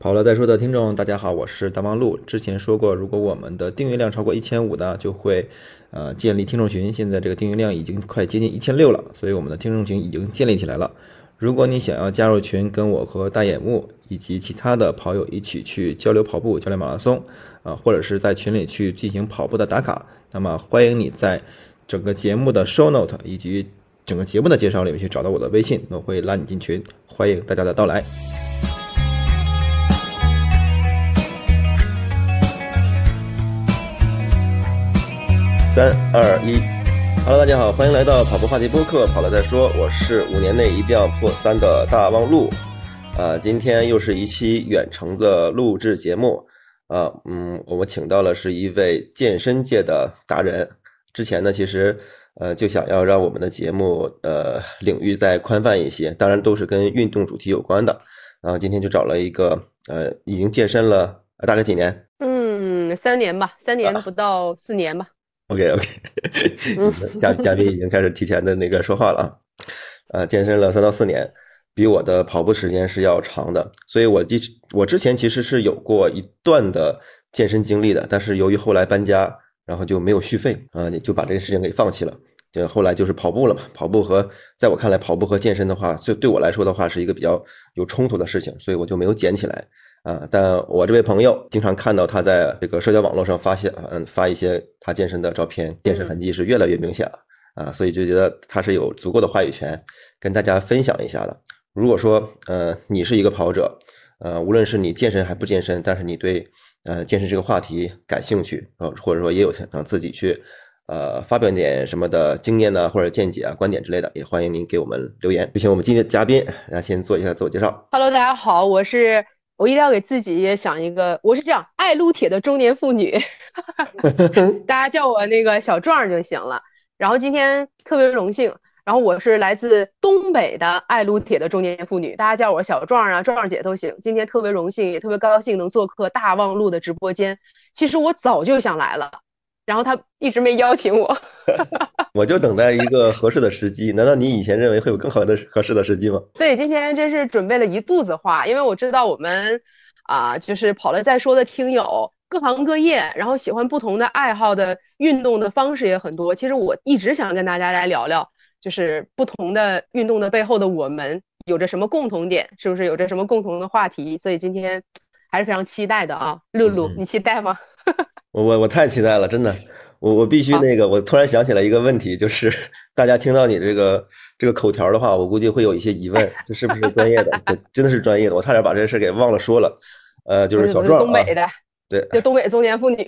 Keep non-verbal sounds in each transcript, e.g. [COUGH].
跑了再说的听众，大家好，我是大望路。之前说过，如果我们的订阅量超过一千五的，就会呃建立听众群。现在这个订阅量已经快接近一千六了，所以我们的听众群已经建立起来了。如果你想要加入群，跟我和大眼木以及其他的跑友一起去交流跑步、交流马拉松，啊，或者是在群里去进行跑步的打卡，那么欢迎你在整个节目的 show note 以及整个节目的介绍里面去找到我的微信，我会拉你进群。欢迎大家的到来。三二一，Hello，大家好，欢迎来到跑步话题播客，跑了再说，我是五年内一定要破三的大望路，啊，今天又是一期远程的录制节目，啊，嗯，我们请到了是一位健身界的达人，之前呢，其实呃就想要让我们的节目呃领域再宽泛一些，当然都是跟运动主题有关的，然后今天就找了一个呃已经健身了大概几年，嗯，三年吧，三年不到四年吧。OK OK，嘉嘉宾已经开始提前的那个说话了啊，呃，健身了三到四年，比我的跑步时间是要长的，所以我之我之前其实是有过一段的健身经历的，但是由于后来搬家，然后就没有续费啊，就把这个事情给放弃了。就后来就是跑步了嘛，跑步和在我看来，跑步和健身的话，就对我来说的话是一个比较有冲突的事情，所以我就没有捡起来啊。但我这位朋友经常看到他在这个社交网络上发现，嗯，发一些他健身的照片，健身痕迹是越来越明显了啊，所以就觉得他是有足够的话语权跟大家分享一下的。如果说呃你是一个跑者，呃，无论是你健身还不健身，但是你对呃健身这个话题感兴趣呃，或者说也有想自己去。呃，发表点什么的经验呢，或者见解啊、观点之类的，也欢迎您给我们留言。有请我们今天的嘉宾，来先做一下自我介绍。Hello，大家好，我是我一定要给自己也想一个，我是这样爱撸铁的中年妇女，[LAUGHS] [LAUGHS] 大家叫我那个小壮就行了。然后今天特别荣幸，然后我是来自东北的爱撸铁的中年妇女，大家叫我小壮啊、壮壮姐都行。今天特别荣幸，也特别高兴能做客大望路的直播间。其实我早就想来了。然后他一直没邀请我，[LAUGHS] 我就等待一个合适的时机。难道你以前认为会有更好的合适的时机吗？对，今天真是准备了一肚子话，因为我知道我们啊，就是跑了再说的听友，各行各业，然后喜欢不同的爱好的运动的方式也很多。其实我一直想跟大家来聊聊，就是不同的运动的背后的我们有着什么共同点，是不是有着什么共同的话题？所以今天还是非常期待的啊，露露，你期待吗？[LAUGHS] 我我我太期待了，真的，我我必须那个，我突然想起来一个问题，就是大家听到你这个这个口条的话，我估计会有一些疑问，这是不是专业的？真的是专业的，我差点把这事给忘了说了。呃，就是小壮，东北的，对，就东北中年妇女。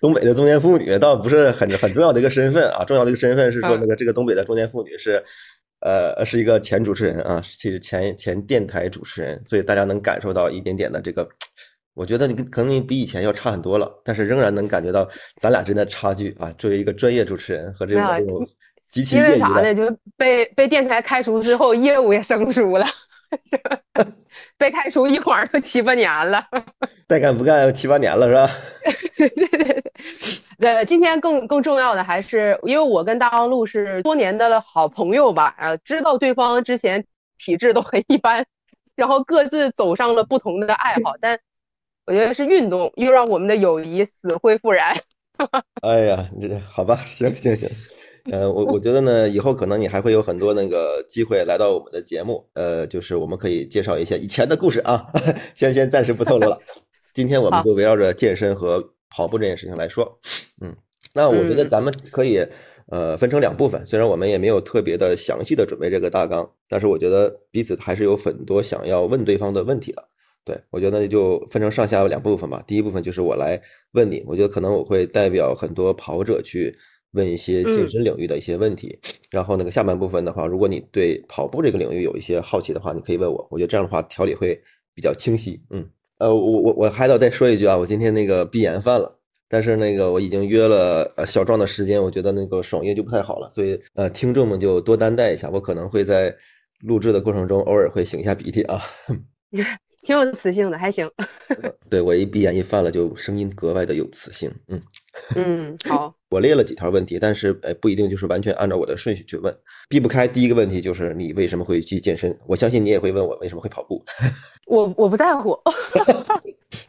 东北的中年妇女 [LAUGHS] 倒不是很很重要的一个身份啊，重要的一个身份是说那个这个东北的中年妇女是，呃，是一个前主持人啊，其实前前电台主持人，所以大家能感受到一点点的这个。我觉得你可能你比以前要差很多了，但是仍然能感觉到咱俩之间的差距啊。作为一个专业主持人和这种这种极其因为啥呢？就是被被电台开除之后，业务也生疏了，[LAUGHS] 被开除一晃都七八年了。[LAUGHS] 再干不干七八年了是吧？[LAUGHS] 对对对。呃，今天更更重要的还是，因为我跟大王路是多年的好朋友吧，啊，知道对方之前体质都很一般，然后各自走上了不同的爱好，但。我觉得是运动，又让我们的友谊死灰复燃。[LAUGHS] 哎呀，这好吧，行行行，呃，我我觉得呢，以后可能你还会有很多那个机会来到我们的节目，呃，就是我们可以介绍一些以前的故事啊，[LAUGHS] 先先暂时不透露了。今天我们就围绕着健身和跑步这件事情来说，嗯，那我觉得咱们可以呃分成两部分，虽然我们也没有特别的详细的准备这个大纲，但是我觉得彼此还是有很多想要问对方的问题的。对，我觉得那就分成上下两部分吧。第一部分就是我来问你，我觉得可能我会代表很多跑者去问一些健身领域的一些问题。然后那个下半部分的话，如果你对跑步这个领域有一些好奇的话，你可以问我。我觉得这样的话条理会比较清晰。嗯，呃，我我我还得再说一句啊，我今天那个闭眼犯了，但是那个我已经约了呃小壮的时间，我觉得那个爽约就不太好了，所以呃听众们就多担待一下，我可能会在录制的过程中偶尔会擤一下鼻涕啊。[LAUGHS] 挺有磁性的，还行。[LAUGHS] 对我一闭眼一犯了，就声音格外的有磁性。嗯嗯，好，[LAUGHS] 我列了几条问题，但是呃不一定就是完全按照我的顺序去问。避不开第一个问题就是你为什么会去健身？我相信你也会问我为什么会跑步。[LAUGHS] 我我不在乎。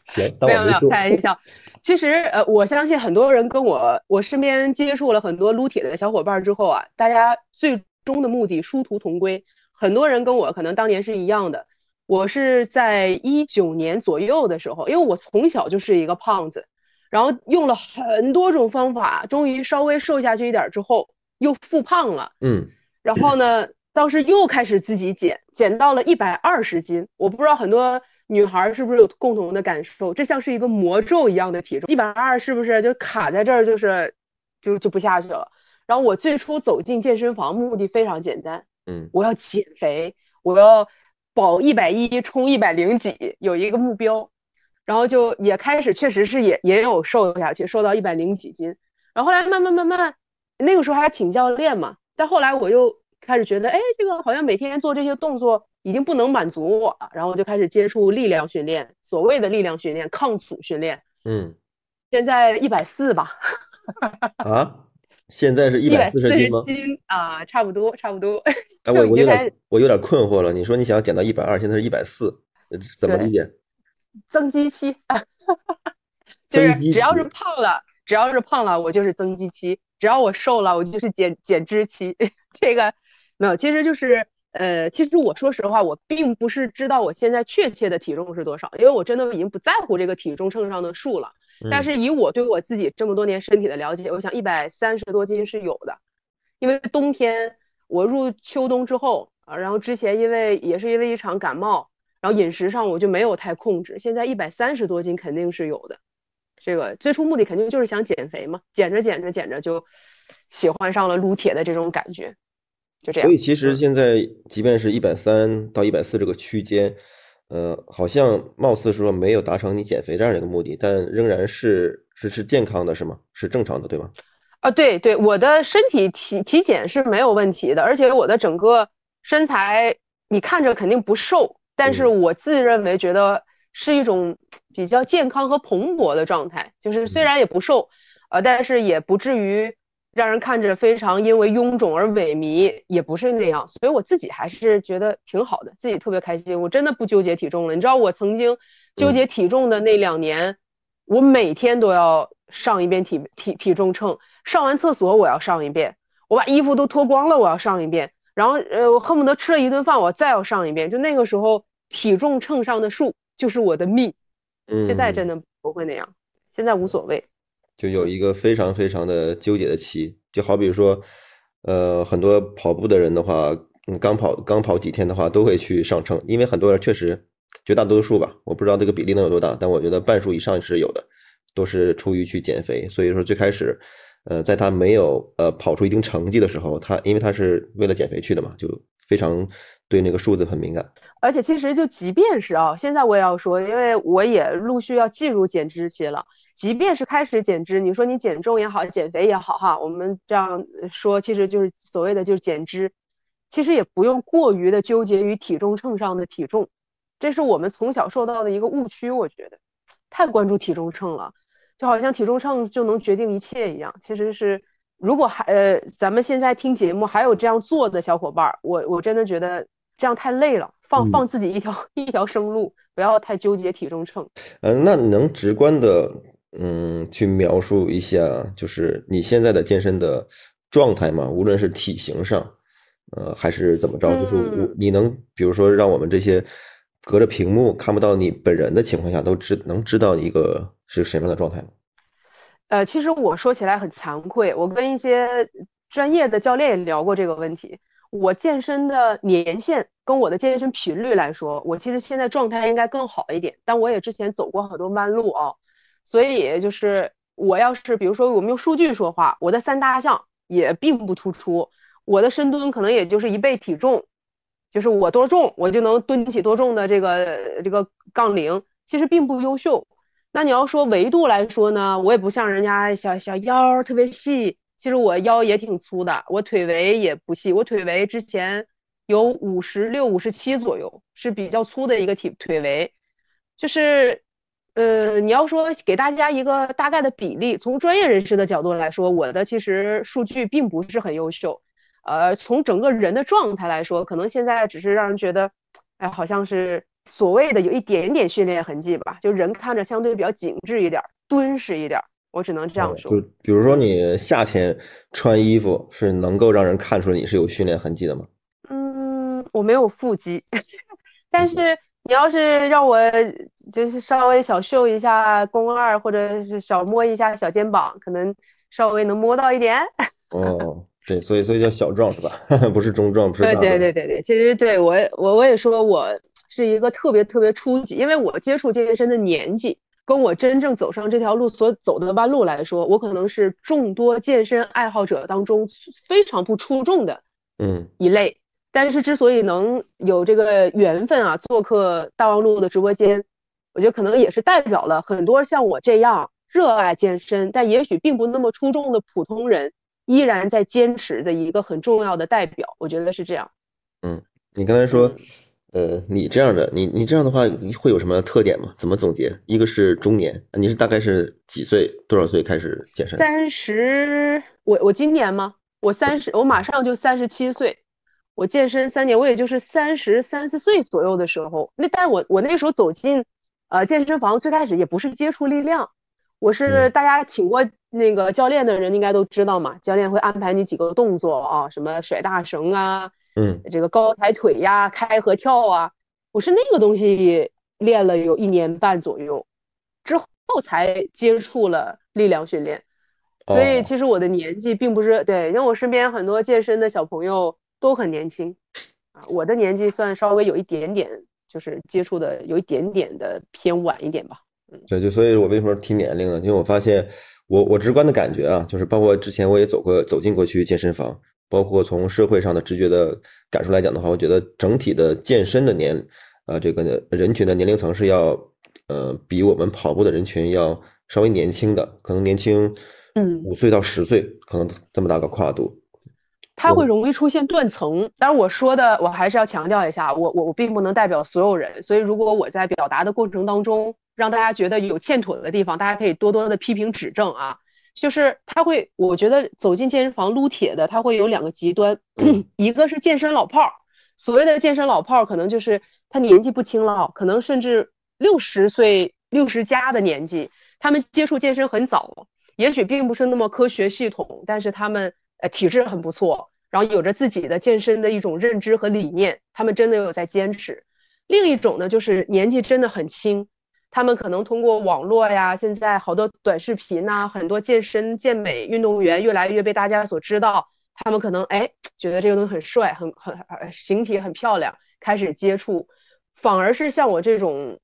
行，没有没有开玩笑。其实呃，我相信很多人跟我我身边接触了很多撸铁的小伙伴之后啊，大家最终的目的殊途同归。很多人跟我可能当年是一样的。我是在一九年左右的时候，因为我从小就是一个胖子，然后用了很多种方法，终于稍微瘦下去一点之后，又复胖了。嗯，[CLEARS THROAT] 然后呢，当时又开始自己减，减到了一百二十斤。我不知道很多女孩是不是有共同的感受，这像是一个魔咒一样的体重，一百二是不是就卡在这儿，就是就就不下去了。然后我最初走进健身房目的非常简单，嗯，我要减肥，我要。保一百一冲一百零几有一个目标，然后就也开始确实是也也有瘦下去，瘦到一百零几斤，然后后来慢慢慢慢，那个时候还请教练嘛，但后来我又开始觉得，哎，这个好像每天做这些动作已经不能满足我了，然后我就开始接触力量训练，所谓的力量训练，抗阻训练，嗯，现在一百四吧，啊。现在是一百四十斤吗？斤啊，差不多，差不多。哎，我我有点我有点困惑了。你说你想要减到一百二，现在是一百四，怎么理解？增肌期，[LAUGHS] 就是只要是胖了，只要是胖了，我就是增肌期；只要我瘦了，我就是减减脂期。[LAUGHS] 这个没有，其实就是呃，其实我说实话，我并不是知道我现在确切的体重是多少，因为我真的已经不在乎这个体重秤上的数了。但是以我对我自己这么多年身体的了解，我想一百三十多斤是有的，因为冬天我入秋冬之后啊，然后之前因为也是因为一场感冒，然后饮食上我就没有太控制，现在一百三十多斤肯定是有的。这个最初目的肯定就是想减肥嘛，减着减着减着就喜欢上了撸铁的这种感觉，就这样。所以其实现在即便是一百三到一百四这个区间。呃，好像貌似说没有达成你减肥这样的一个目的，但仍然是是是健康的，是吗？是正常的，对吗？啊，对对，我的身体体体检是没有问题的，而且我的整个身材你看着肯定不瘦，但是我自认为觉得是一种比较健康和蓬勃的状态，就是虽然也不瘦，呃，但是也不至于。让人看着非常因为臃肿而萎靡，也不是那样，所以我自己还是觉得挺好的，自己特别开心。我真的不纠结体重了。你知道我曾经纠结体重的那两年，我每天都要上一遍体体体重秤，上完厕所我要上一遍，我把衣服都脱光了我要上一遍，然后呃我恨不得吃了一顿饭我再要上一遍。就那个时候体重秤上的数就是我的命。现在真的不会那样，现在无所谓。就有一个非常非常的纠结的期，就好比说，呃，很多跑步的人的话，嗯，刚跑刚跑几天的话，都会去上秤，因为很多人确实，绝大多数吧，我不知道这个比例能有多大，但我觉得半数以上是有的，都是出于去减肥。所以说最开始，呃，在他没有呃跑出一定成绩的时候，他因为他是为了减肥去的嘛，就非常对那个数字很敏感。而且其实就即便是啊，现在我也要说，因为我也陆续要进入减脂期了。即便是开始减脂，你说你减重也好，减肥也好，哈，我们这样说，其实就是所谓的就是减脂，其实也不用过于的纠结于体重秤上的体重，这是我们从小受到的一个误区，我觉得太关注体重秤了，就好像体重秤就能决定一切一样。其实是，如果还呃，咱们现在听节目还有这样做的小伙伴，我我真的觉得这样太累了，放放自己一条 [LAUGHS] 一条生路，不要太纠结体重秤。嗯，那能直观的。嗯，去描述一下，就是你现在的健身的状态吗，无论是体型上，呃，还是怎么着，就是我你能比如说让我们这些隔着屏幕看不到你本人的情况下，都知能知道一个是什么样的状态吗？呃，其实我说起来很惭愧，我跟一些专业的教练也聊过这个问题。我健身的年限跟我的健身频率来说，我其实现在状态应该更好一点，但我也之前走过很多弯路啊。所以就是我要是比如说我们用数据说话，我的三大项也并不突出，我的深蹲可能也就是一倍体重，就是我多重我就能蹲起多重的这个这个杠铃，其实并不优秀。那你要说维度来说呢，我也不像人家小小腰特别细，其实我腰也挺粗的，我腿围也不细，我腿围之前有五十六、五十七左右，是比较粗的一个体腿围，就是。呃，你要说给大家一个大概的比例，从专业人士的角度来说，我的其实数据并不是很优秀。呃，从整个人的状态来说，可能现在只是让人觉得，哎，好像是所谓的有一点点训练痕迹吧，就人看着相对比较紧致一点，敦实一点。我只能这样说。就比如说你夏天穿衣服是能够让人看出来你是有训练痕迹的吗？嗯，我没有腹肌，[LAUGHS] 但是。你要是让我就是稍微小秀一下肱二，或者是小摸一下小肩膀，可能稍微能摸到一点。[LAUGHS] 哦，对，所以所以叫小壮是吧？[LAUGHS] 不是中壮，不是大壮。对对对对对，其实对我我我也说我是一个特别特别初级，因为我接触健身的年纪，跟我真正走上这条路所走的弯路来说，我可能是众多健身爱好者当中非常不出众的嗯一类。但是之所以能有这个缘分啊，做客大望路的直播间，我觉得可能也是代表了很多像我这样热爱健身，但也许并不那么出众的普通人，依然在坚持的一个很重要的代表。我觉得是这样。嗯，你刚才说，呃，你这样的，你你这样的话会有什么特点吗？怎么总结？一个是中年，你是大概是几岁？多少岁开始健身？三十，我我今年吗？我三十，我马上就三十七岁。我健身三年，我也就是三十三四岁左右的时候，那但我我那时候走进，呃健身房最开始也不是接触力量，我是大家请过那个教练的人应该都知道嘛，教练会安排你几个动作啊，什么甩大绳啊，嗯，这个高抬腿呀，开合跳啊，我是那个东西练了有一年半左右，之后才接触了力量训练，所以其实我的年纪并不是对，因为我身边很多健身的小朋友。都很年轻啊，我的年纪算稍微有一点点，就是接触的有一点点的偏晚一点吧。嗯，对，就所以我为什么提年龄呢？因为我发现我我直观的感觉啊，就是包括之前我也走过走进过去健身房，包括从社会上的直觉的感受来讲的话，我觉得整体的健身的年啊这个人群的年龄层是要呃比我们跑步的人群要稍微年轻的，可能年轻嗯五岁到十岁，可能这么大个跨度。它会容易出现断层，当然我说的我还是要强调一下，我我我并不能代表所有人，所以如果我在表达的过程当中让大家觉得有欠妥的地方，大家可以多多的批评指正啊。就是他会，我觉得走进健身房撸铁的，他会有两个极端，[CLEARS THROAT] 一个是健身老炮儿，所谓的健身老炮儿，可能就是他年纪不轻了，可能甚至六十岁六十加的年纪，他们接触健身很早，也许并不是那么科学系统，但是他们。呃，体质很不错，然后有着自己的健身的一种认知和理念，他们真的有在坚持。另一种呢，就是年纪真的很轻，他们可能通过网络呀，现在好多短视频呐，很多健身健美运动员越来越被大家所知道，他们可能哎觉得这个东西很帅，很很形体很漂亮，开始接触，反而是像我这种，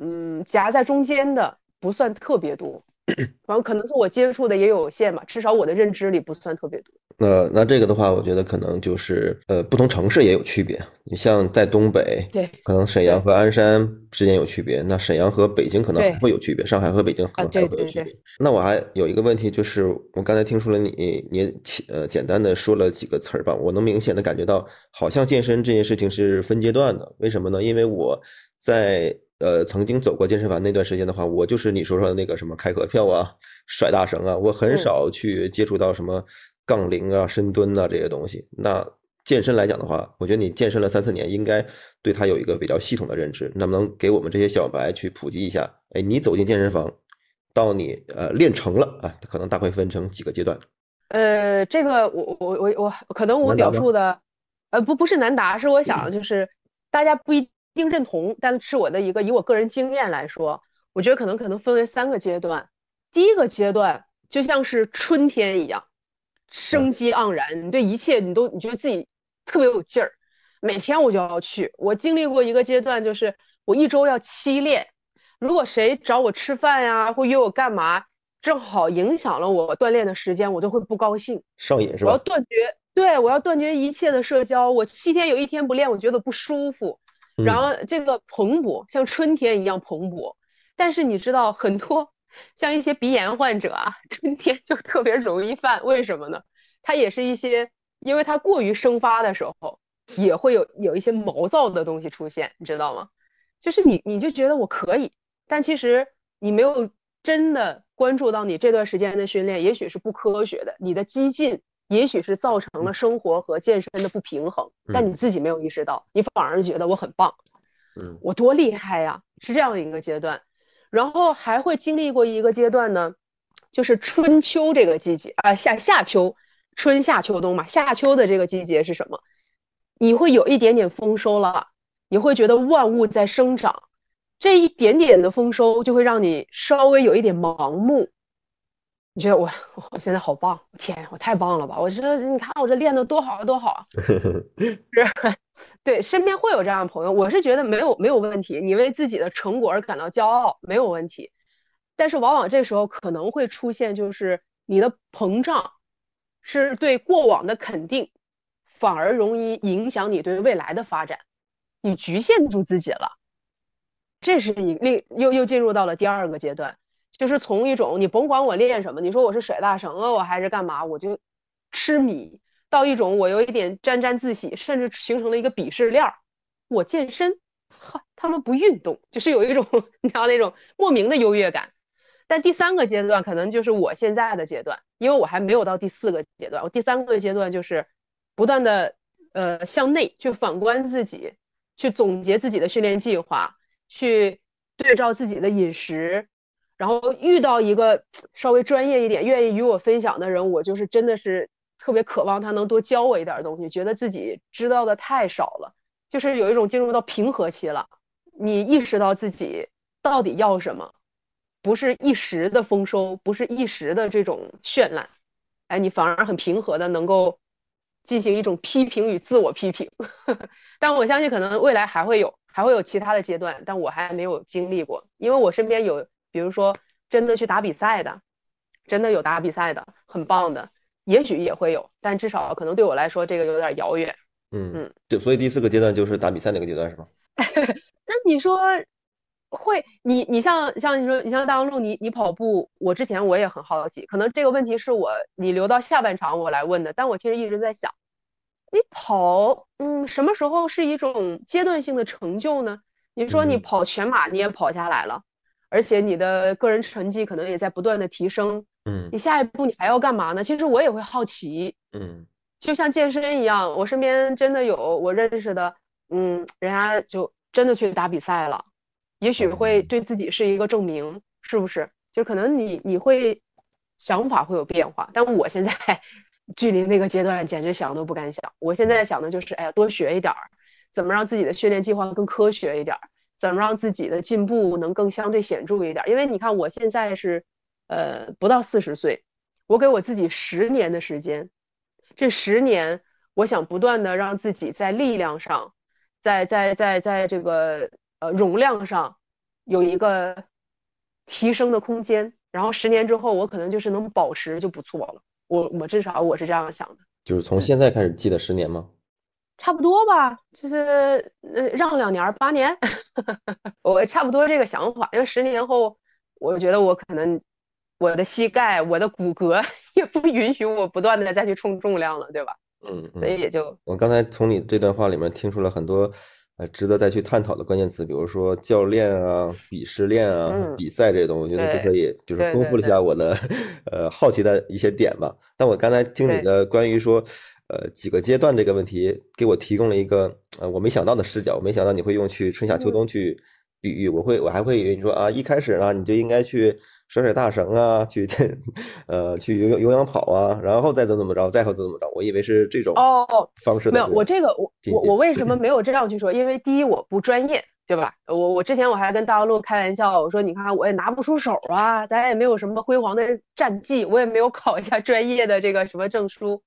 嗯，夹在中间的不算特别多。[COUGHS] 然后可能是我接触的也有限吧，至少我的认知里不算特别多。那那这个的话，我觉得可能就是呃，不同城市也有区别。你像在东北，对，可能沈阳和鞍山之间有区别。那沈阳和北京可能还会有区别，上海和北京可能还会有区别。那我还有一个问题，就是我刚才听出了你你呃简单的说了几个词儿吧，我能明显的感觉到，好像健身这件事情是分阶段的。为什么呢？因为我在。呃，曾经走过健身房那段时间的话，我就是你说说的那个什么开合跳啊、甩大绳啊，我很少去接触到什么杠铃啊、深蹲啊这些东西。那健身来讲的话，我觉得你健身了三四年，应该对它有一个比较系统的认知。能不能给我们这些小白去普及一下？哎，你走进健身房，到你呃练成了啊，可能大概分成几个阶段？呃，这个我我我我可能我表述的，呃不不是难答，是我想就是大家不一。定认同，但是我的一个以我个人经验来说，我觉得可能可能分为三个阶段。第一个阶段就像是春天一样，生机盎然，你对一切你都你觉得自己特别有劲儿，每天我就要去。我经历过一个阶段，就是我一周要七练，如果谁找我吃饭呀，或约我干嘛，正好影响了我锻炼的时间，我都会不高兴，上瘾是吧？我要断绝，对我要断绝一切的社交。我七天有一天不练，我觉得不舒服。然后这个蓬勃像春天一样蓬勃，但是你知道很多像一些鼻炎患者啊，春天就特别容易犯，为什么呢？它也是一些，因为它过于生发的时候，也会有有一些毛躁的东西出现，你知道吗？就是你你就觉得我可以，但其实你没有真的关注到你这段时间的训练，也许是不科学的，你的激进也许是造成了生活和健身的不平衡，但你自己没有意识到，你反而觉得我很棒，嗯，我多厉害呀，是这样一个阶段。然后还会经历过一个阶段呢，就是春秋这个季节啊，夏夏秋，春夏秋冬嘛，夏秋的这个季节是什么？你会有一点点丰收了，你会觉得万物在生长，这一点点的丰收就会让你稍微有一点盲目。你觉得我 [LAUGHS] 我现在好棒，天，我太棒了吧？我这你看我这练的多好多好，[LAUGHS] 是，对，身边会有这样的朋友，我是觉得没有没有问题，你为自己的成果而感到骄傲没有问题，但是往往这时候可能会出现就是你的膨胀，是对过往的肯定。反而容易影响你对未来的发展，你局限住自己了，这是你另又又进入到了第二个阶段，就是从一种你甭管我练什么，你说我是甩大绳啊，我还是干嘛，我就痴迷，到一种我有一点沾沾自喜，甚至形成了一个鄙视链儿。我健身，哈，他们不运动，就是有一种 [LAUGHS] 你知道那种莫名的优越感。但第三个阶段可能就是我现在的阶段，因为我还没有到第四个阶段，我第三个阶段就是。不断的呃向内去反观自己，去总结自己的训练计划，去对照自己的饮食，然后遇到一个稍微专业一点、愿意与我分享的人，我就是真的是特别渴望他能多教我一点东西，觉得自己知道的太少了，就是有一种进入到平和期了。你意识到自己到底要什么，不是一时的丰收，不是一时的这种绚烂，哎，你反而很平和的能够。进行一种批评与自我批评，[LAUGHS] 但我相信可能未来还会有，还会有其他的阶段，但我还没有经历过，因为我身边有，比如说真的去打比赛的，真的有打比赛的，很棒的，也许也会有，但至少可能对我来说这个有点遥远。嗯嗯，就所以第四个阶段就是打比赛那个阶段是吗？[LAUGHS] 那你说会，你你像像你说你像大望路，你你跑步，我之前我也很好奇，可能这个问题是我你留到下半场我来问的，但我其实一直在想。你跑，嗯，什么时候是一种阶段性的成就呢？你说你跑全马你也跑下来了，而且你的个人成绩可能也在不断的提升，嗯，你下一步你还要干嘛呢？其实我也会好奇，嗯，就像健身一样，我身边真的有我认识的，嗯，人家就真的去打比赛了，也许会对自己是一个证明，是不是？就可能你你会想法会有变化，但我现在。距离那个阶段简直想都不敢想。我现在想的就是，哎呀，多学一点儿，怎么让自己的训练计划更科学一点儿，怎么让自己的进步能更相对显著一点。因为你看，我现在是，呃，不到四十岁，我给我自己十年的时间，这十年，我想不断的让自己在力量上，在在在在这个呃容量上有一个提升的空间。然后十年之后，我可能就是能保持就不错了。我我至少我是这样想的，就是从现在开始记得十年吗？差不多吧，就是呃让两年八年，[LAUGHS] 我差不多这个想法。因为十年后，我觉得我可能我的膝盖、我的骨骼 [LAUGHS] 也不允许我不断的再去冲重量了，对吧？嗯，所以也就我刚才从你这段话里面听出了很多。呃，值得再去探讨的关键词，比如说教练啊、鄙视链啊、比赛这些东西，我觉得都可以，就是丰富了一下我的 [LAUGHS] 呃好奇的一些点吧。但我刚才听你的关于说呃几个阶段这个问题，给我提供了一个呃我没想到的视角，我没想到你会用去春夏秋冬去比喻，我会我还会以为你说啊一开始呢你就应该去。甩甩大绳啊，去 [LAUGHS] 呃去有有氧跑啊，然后再怎么怎么着，再后怎么怎么着，我以为是这种哦方式没有，我这个我我我为什么没有这样去说？因为第一我不专业，对吧？我我之前我还跟大陆开玩笑，我说你看我也拿不出手啊，咱也没有什么辉煌的战绩，我也没有考一下专业的这个什么证书，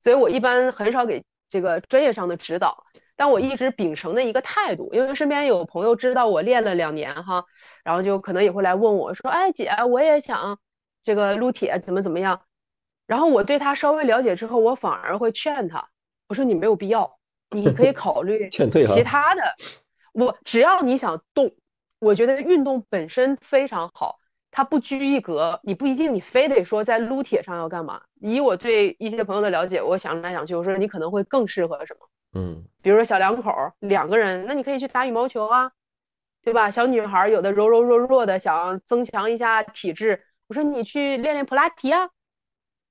所以我一般很少给这个专业上的指导。但我一直秉承的一个态度，因为身边有朋友知道我练了两年哈，然后就可能也会来问我说：“哎，姐，我也想这个撸铁怎么怎么样。”然后我对他稍微了解之后，我反而会劝他，我说：“你没有必要，你可以考虑 [LAUGHS] 其他的。我只要你想动，我觉得运动本身非常好，它不拘一格，你不一定你非得说在撸铁上要干嘛。以我对一些朋友的了解，我想来想去，我说你可能会更适合什么。”嗯，比如说小两口两个人，那你可以去打羽毛球啊，对吧？小女孩有的柔柔弱弱的，想增强一下体质，我说你去练练普拉提啊，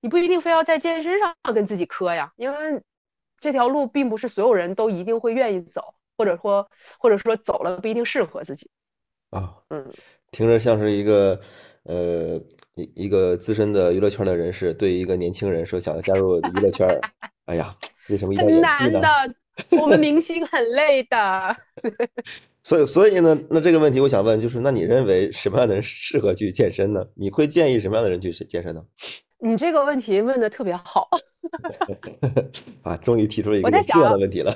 你不一定非要在健身上跟自己磕呀，因为这条路并不是所有人都一定会愿意走，或者说或者说走了不一定适合自己。啊，嗯，听着像是一个呃一一个资深的娱乐圈的人士对一个年轻人说想要加入娱乐圈儿，[LAUGHS] 哎呀，为什么一定要很演戏呢？难的，[LAUGHS] 我们明星很累的。[LAUGHS] 所以，所以呢，那这个问题我想问，就是那你认为什么样的人适合去健身呢？你会建议什么样的人去健身呢？你这个问题问的特别好，啊，终于提出了一个我在有质量的问题了。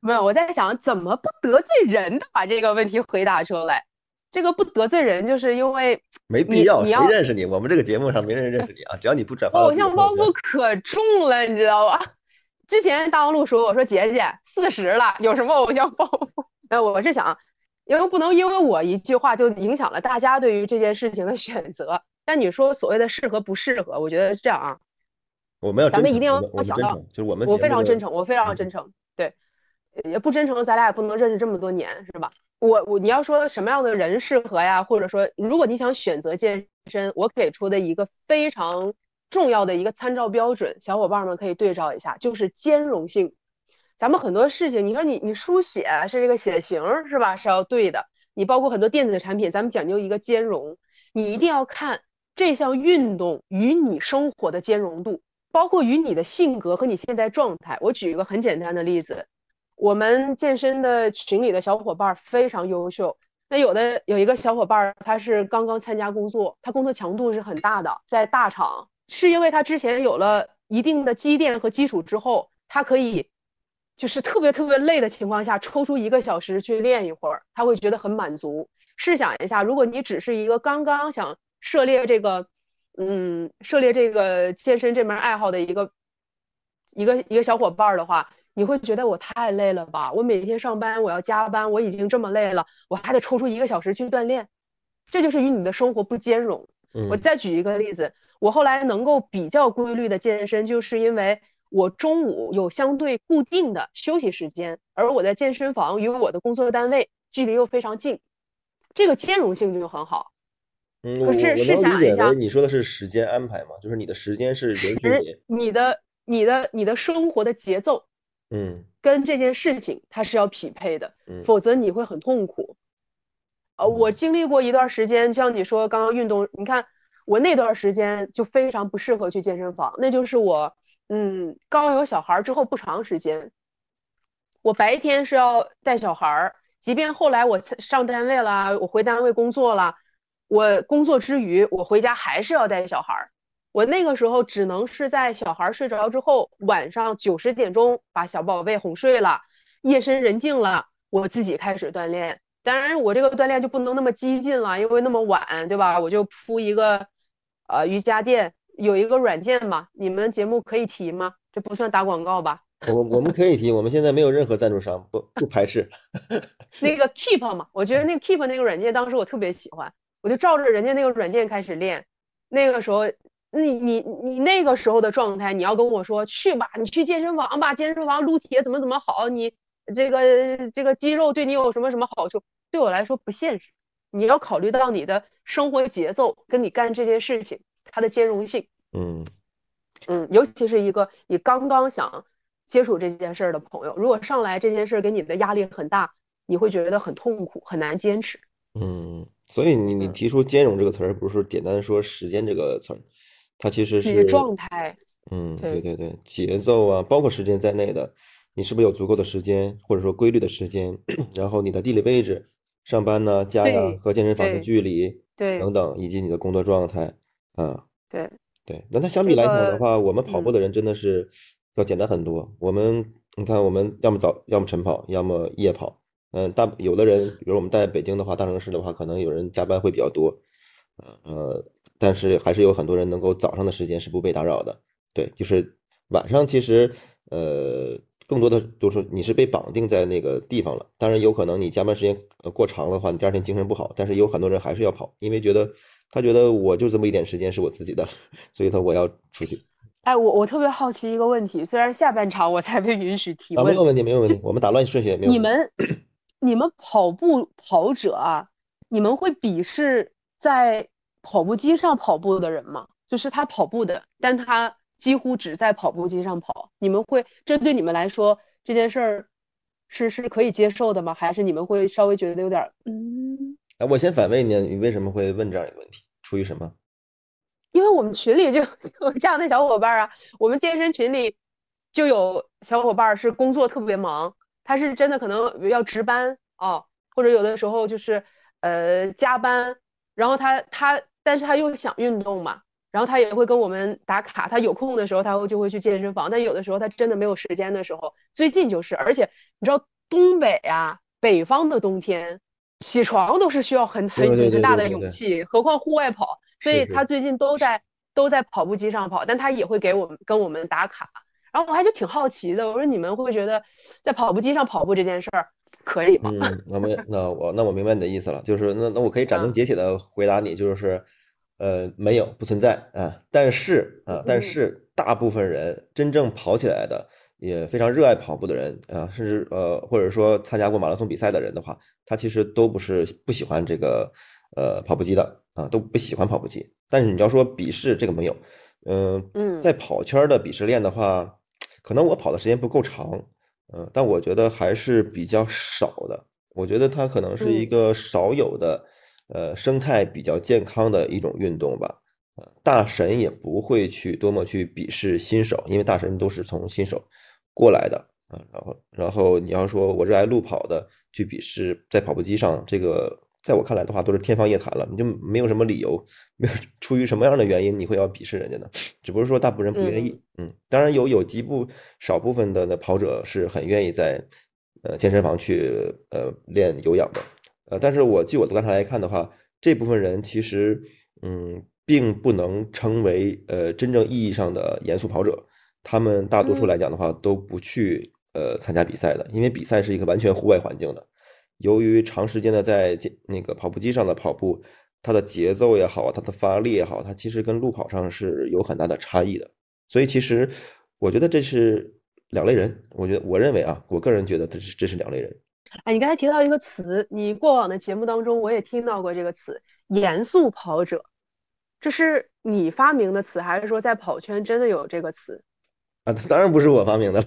没有，我在想怎么不得罪人的把这个问题回答出来。这个不得罪人，就是因为没必要，谁认识你？我们这个节目上没人认识你啊，只要你不转发偶像包袱可重了，你知道吧？之前大王路说我说姐姐四十了，有什么偶像包袱？[LAUGHS] 那，我是想，因为不能因为我一句话就影响了大家对于这件事情的选择。但你说所谓的适合不适合，我觉得是这样啊，我们要真诚，咱们一定要想到，就是我们我非常真诚，我非常嗯真诚，对，也不真诚，咱俩也不能认识这么多年，是吧？我我你要说什么样的人适合呀，或者说如果你想选择健身，我给出的一个非常重要的一个参照标准，小伙伴们可以对照一下，就是兼容性。咱们很多事情，你说你你书写是这个写形是吧，是要对的。你包括很多电子产品，咱们讲究一个兼容，你一定要看这项运动与你生活的兼容度，包括与你的性格和你现在状态。我举一个很简单的例子，我们健身的群里的小伙伴非常优秀。那有的有一个小伙伴，他是刚刚参加工作，他工作强度是很大的，在大厂，是因为他之前有了一定的积淀和基础之后，他可以就是特别特别累的情况下，抽出一个小时去练一会儿，他会觉得很满足。试想一下，如果你只是一个刚刚想涉猎这个，嗯，涉猎这个健身这门爱好的一个一个一个小伙伴的话，你会觉得我太累了吧？我每天上班，我要加班，我已经这么累了，我还得抽出一个小时去锻炼，这就是与你的生活不兼容。我嗯再举一个例子，我后来能够比较规律的健身，就是因为我中午有相对固定的休息时间，而我在健身房与我的工作单位距离又非常近，这个兼容性就很好。嗯，可是试想一下你说的是时间安排嘛，就是你的时间是允许你的你的你的生活的节奏嗯跟这件事情它是要匹配的，嗯否则你会很痛苦。呃，我嗯经历过一段时间，像你说刚刚运动，你看我那段时间就非常不适合去健身房，那就是我嗯刚有小孩儿之后不长时间，我白天是要带小孩儿，即便后来我上单位了，我回单位工作了，我工作之余我回家还是要带小孩儿。我那个时候只能是在小孩儿睡着之后，晚上九十点钟把小宝贝哄睡了，夜深人静了，我自己开始锻炼。当然，我这个锻炼就不能那么激进了，因为那么晚，对吧？我就铺一个呃瑜伽垫，有一个软件嘛，你们节目可以提吗？这不算打广告吧？我我们可以提，我们现在没有任何赞助商，不不排斥。[LAUGHS] 那个 Keep 嘛，我觉得那个 Keep 那个软件当时我特别喜欢，我就照着人家那个软件开始练。那个时候，你你你那个时候的状态，你要跟我说去吧，你去健身房吧，健身房撸铁怎么怎么好，你这个这个肌肉对你有什么什么好处？对我来说不现实。你要考虑到你的生活节奏跟你干这件事情它的兼容性。嗯嗯，尤其是一个你刚刚想接触这件事儿的朋友，如果上来这件事儿给你的压力很大，你会觉得很痛苦，很难坚持。嗯，所以你你嗯提出兼容这个词儿，不是简单说时间这个词儿，它其实是状态，嗯，对对对对，节奏啊，包括时间在内的，你是不是有足够的时间，或者说规律的时间，[COUGHS] 然后你的地理位置，上班呢、家呀对和健身房的距离对等等，以及你的工作状态啊，对，对。那它相比来讲的话，我们跑步嗯的人真的是要简单很多。我们你看，我们要么早，要么晨跑，要么夜跑。嗯，大有的人，比如我们在北京的话，大城市的话，可能有人加班会比较多，呃，但是还是有很多人能够早上的时间是不被打扰的。对，就是晚上其实呃更多的就是你是被绑定在那个地方了。当然有可能你加班时间呃过长的话，你第二天精神不好。但是有很多人还是要跑，因为觉得他觉得我就这么一点时间是我自己的，[LAUGHS] 所以他我要出去哎，我我特别好奇一个问题，虽然下半场我才被允许提啊，没，有问题，没有问题。我们打乱顺序也没有你。们你们跑步跑者啊，你们会鄙视在跑步机上跑步的人嘛？就是他跑步的，但他几乎只在跑步机上跑，你们会这对你们来说这件事儿是是可以接受的吗？还是你们会稍微觉得有点嗯？哎，我先反问你，你为什么会问这样一个问题？出于什么？因为我们群里就 [LAUGHS] 有这样的小伙伴啊，我们健身群里就有小伙伴是工作特别忙，他是真的可能要值班啊，或者有的时候就是呃加班，然后他他但是他又想运动嘛，然后他也会跟我们打卡，他有空的时候他会就会去健身房，但有的时候他真的没有时间的时候，最近就是，而且你知道东北啊，北方的冬天起床都是需要很很很大的勇气，何况户外跑。所以他最近都在都在跑步机上跑，但他也会给我们跟我们打卡。然后我还就挺好奇的，我说你们会觉得在跑步机上跑步这件事儿可以吗？嗯，[LAUGHS] 那么那我那我明白你的意思了，就是那那我可以斩钉截铁的回答你，就是呃没有不存在啊，但是啊但是大部分人真正跑起来的也非常热爱跑步的人啊，甚至呃或者说参加过马拉松比赛的人的话，他其实都不是不喜欢这个呃跑步机的。啊，都不喜欢跑步机，但是你要说鄙视这个没有，嗯嗯，在跑圈的鄙视链的话，可能我跑的时间不够长，嗯，但我觉得还是比较少的。我觉得它可能是一个少有的，呃，生态比较健康的一种运动吧。呃，大神也不会去多么去鄙视新手，因为大神都是从新手过来的啊。然后，然后你要说我热爱路跑的去鄙视在跑步机上这个。在我看来的话，都是天方夜谭了，你就没有什么理由，没有出于什么样的原因，你会要鄙视人家呢？只不过说大部分人不愿意，嗯，当然有有极部少部分的那跑者是很愿意在呃健身房去呃练有氧的，呃，但是我据我的观察来看的话，这部分人其实嗯并不能称为呃真正意义上的严肃跑者，他们大多数来讲的话都不去呃参加比赛的，因为比赛是一个完全户外环境的。由于长时间的在那个跑步机上的跑步，它的节奏也好，它的发力也好，它其实跟路跑上是有很大的差异的。所以其实我觉得这是两类人。我觉得我认为啊，我个人觉得这是这是两类人。哎，你刚才提到一个词，你过往的节目当中我也听到过这个词“严肃跑者”，这是你发明的词，还是说在跑圈真的有这个词？啊，当然不是我发明的，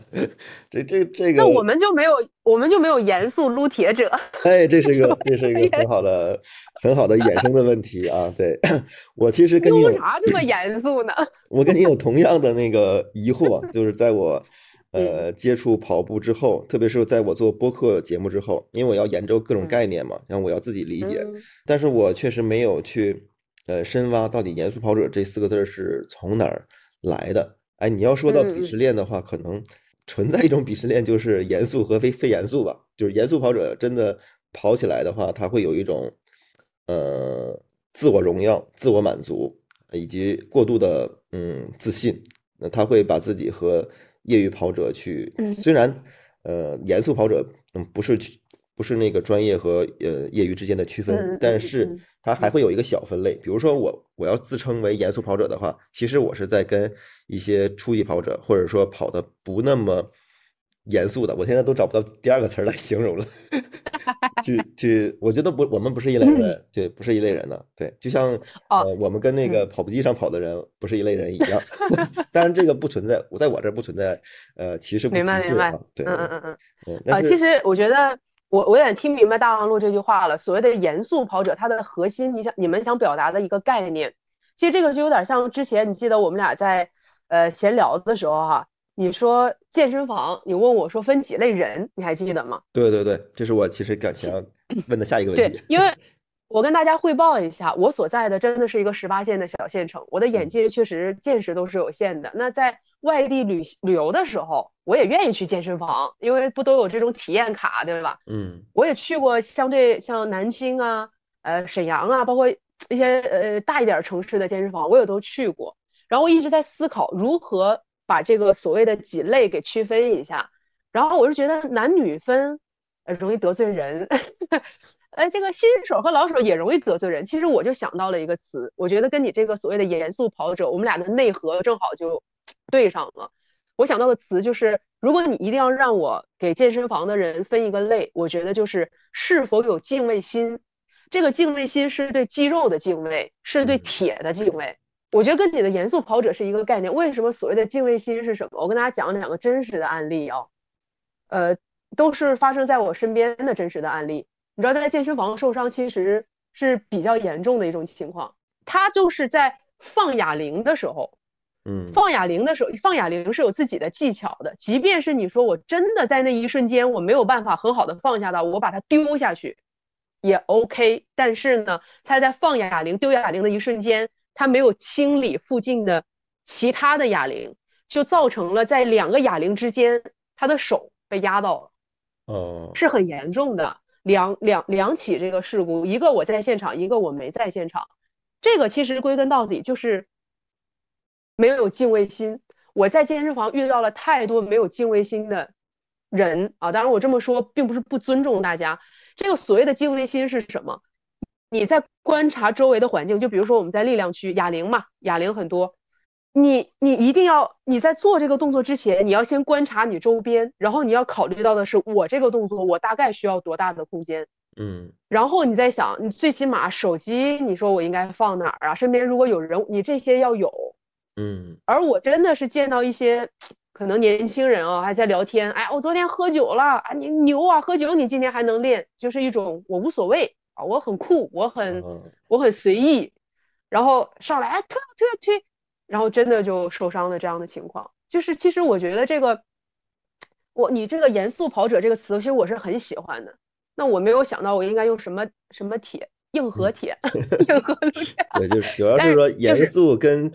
这这这个，那我们就没有，我们就没有严肃撸铁者。[LAUGHS] 哎，这是一个，[LAUGHS] 这是一个很好的、很好的衍生的问题啊。对，[COUGHS] 我其实跟你有啥这么严肃呢？[COUGHS] 我跟你有同样的那个疑惑，[LAUGHS] 就是在我呃接触跑步之后，特别是在我做播客节目之后，因为我要研究各种概念嘛，然后我要自己理解，但是我确实没有去呃深挖到底“严肃跑者”这四个字是从哪儿来的。哎，你要说到鄙视链的话，可能存在一种鄙视链，就是严肃和非非严肃吧。就是严肃跑者真的跑起来的话，他会有一种呃自我荣耀、自我满足以及过度的嗯自信。那他会把自己和业余跑者去，虽然呃严肃跑者嗯不是去。不是那个专业和呃业余之间的区分，但是它还会有一个小分类。比如说我我要自称为严肃跑者的话，其实我是在跟一些初级跑者，或者说跑的不那么严肃的，我现在都找不到第二个词儿来形容了。[LAUGHS] 去去，我觉得不，我们不是一类人，对，不是一类人呢。对，就像呃，我们跟那个跑步机上跑的人不是一类人一样。[LAUGHS] 当然这个不存在，我在我这不存在呃歧视不歧视啊。对，嗯嗯嗯嗯。啊，其实我觉得。我我有点听明白大望路这句话了。所谓的严肃跑者，它的核心，你想你们想表达的一个概念，其实这个就有点像之前你记得我们俩在呃闲聊的时候哈，你说健身房，你问我说分几类人，你还记得吗？对对对，这是我其实感想问的下一个问题。对，因为我跟大家汇报一下，我所在的真的是一个十八线的小县城，我的眼界确实见识都是有限的。那在外地旅旅游的时候，我也愿意去健身房，因为不都有这种体验卡，对吧？嗯，我也去过相对像南京啊、呃沈阳啊，包括一些呃大一点城市的健身房，我也都去过。然后我一直在思考如何把这个所谓的几类给区分一下。然后我是觉得男女分呃容易得罪人，[LAUGHS] 呃这个新手和老手也容易得罪人。其实我就想到了一个词，我觉得跟你这个所谓的严肃跑者，我们俩的内核正好就。对上了，我想到的词就是，如果你一定要让我给健身房的人分一个类，我觉得就是是否有敬畏心。这个敬畏心是对肌肉的敬畏，是对铁的敬畏。我觉得跟你的严肃跑者是一个概念。为什么所谓的敬畏心是什么？我跟大家讲两个真实的案例啊，呃，都是发生在我身边的真实的案例。你知道，在健身房受伤其实是比较严重的一种情况。他就是在放哑铃的时候，嗯，放哑铃的时候，放哑铃是有自己的技巧的。即便是你说我真的在那一瞬间我没有办法很好的放下的，我把它丢下去也 OK。但是呢，他在放哑铃、丢哑铃的一瞬间。他没有清理附近的其他的哑铃，就造成了在两个哑铃之间，他的手被压到了，哦，是很严重的。两两两起这个事故，一个我在现场，一个我没在现场。这个其实归根到底就是没有敬畏心。我在健身房遇到了太多没有敬畏心的人啊，当然我这么说并不是不尊重大家。这个所谓的敬畏心是什么？你在观察周围的环境，就比如说我们在力量区哑铃嘛，哑铃很多，你你一定要你在做这个动作之前，你要先观察你周边，然后你要考虑到的是我这个动作我大概需要多大的空间，嗯，然后你再想，你最起码手机，你说我应该放哪儿啊？身边如果有人，你这些要有，嗯，而我真的是见到一些可能年轻人啊，还在聊天，哎，我昨天喝酒了啊，你牛啊，喝酒你今天还能练，就是一种我无所谓啊。我很酷，我很我很随意，然后上来哎推推推，然后真的就受伤了这样的情况，就是其实我觉得这个我你这个严肃跑者这个词，其实我是很喜欢的。那我没有想到我应该用什么什么铁，硬核铁，硬核铁。对，就是主要是说严肃跟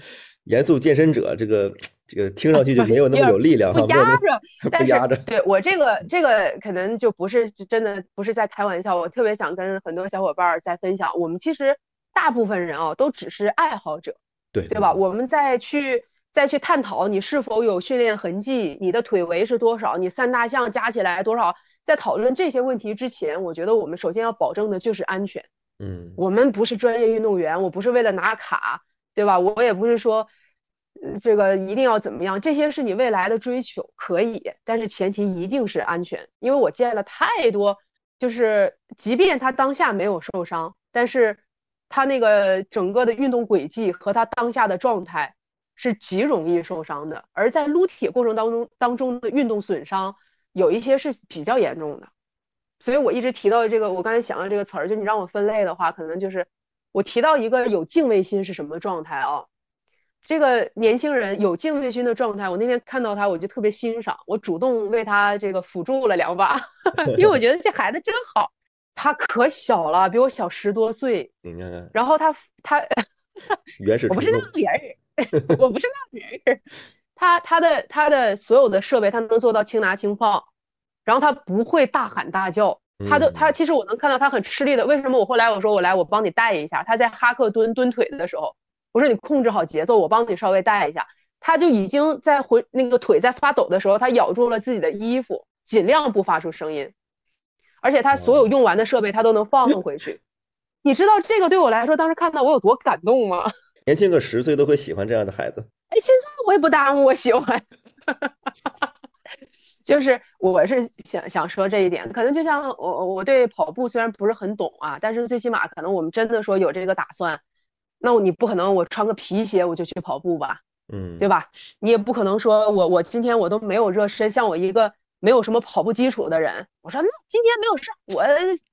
严肃健身者这个。这个听上去就没有那么有力量，[LAUGHS] 不压着，不压着。对我这个这个可能就不是真的，不是在开玩笑。我特别想跟很多小伙伴在分享，我们其实大部分人啊都只是爱好者，对对吧？我们再去再去探讨你是否有训练痕迹，你的腿围是多少，你三大项加起来多少，在讨论这些问题之前，我觉得我们首先要保证的就是安全。嗯，我们不是专业运动员，我不是为了拿卡，对吧？我也不是说。这个一定要怎么样？这些是你未来的追求，可以，但是前提一定是安全。因为我见了太多，就是即便他当下没有受伤，但是他那个整个的运动轨迹和他当下的状态是极容易受伤的。而在撸铁过程当中当中的运动损伤，有一些是比较严重的。所以我一直提到这个，我刚才想到这个词儿，就你让我分类的话，可能就是我提到一个有敬畏心是什么状态啊？这个年轻人有敬畏心的状态，我那天看到他，我就特别欣赏，我主动为他这个辅助了两把，[LAUGHS] 因为我觉得这孩子真好，他可小了，比我小十多岁。然后他他，[LAUGHS] 原始我不是那个人，[LAUGHS] 我不是那个人。他他的他的所有的设备，他能做到轻拿轻放，然后他不会大喊大叫，他都他其实我能看到他很吃力的。为什么我后来我说我来我帮你带一下？他在哈克蹲蹲腿的时候。我说你控制好节奏，我帮你稍微带一下。他就已经在回那个腿在发抖的时候，他咬住了自己的衣服，尽量不发出声音。而且他所有用完的设备他都能放回去。你知道这个对我来说，当时看到我有多感动吗？[LAUGHS] 年轻个十岁都会喜欢这样的孩子。哎，现在我也不耽误，我喜欢。[LAUGHS] 就是我是想想说这一点，可能就像我我对跑步虽然不是很懂啊，但是最起码可能我们真的说有这个打算。那你不可能，我穿个皮鞋我就去跑步吧，嗯，对吧？你也不可能说我我今天我都没有热身，像我一个没有什么跑步基础的人，我说那今天没有事，我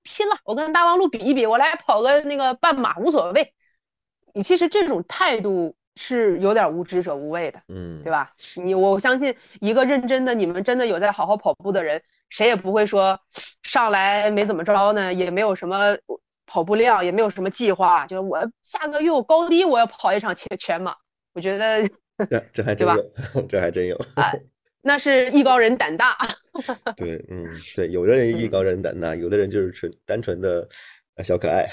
拼了，我跟大望路比一比，我来跑个那个半马无所谓。你其实这种态度是有点无知者无畏的，嗯，对吧？你我相信一个认真的，你们真的有在好好跑步的人，谁也不会说上来没怎么着呢，也没有什么。跑步量也没有什么计划，就是我下个月我高低我要跑一场全全马，我觉得 [LAUGHS] 这这还真有，[LAUGHS] 这还真有啊，[LAUGHS] 那是艺高人胆大。对，嗯，对，有的人艺高人胆大，有的人就是纯单纯的小可爱。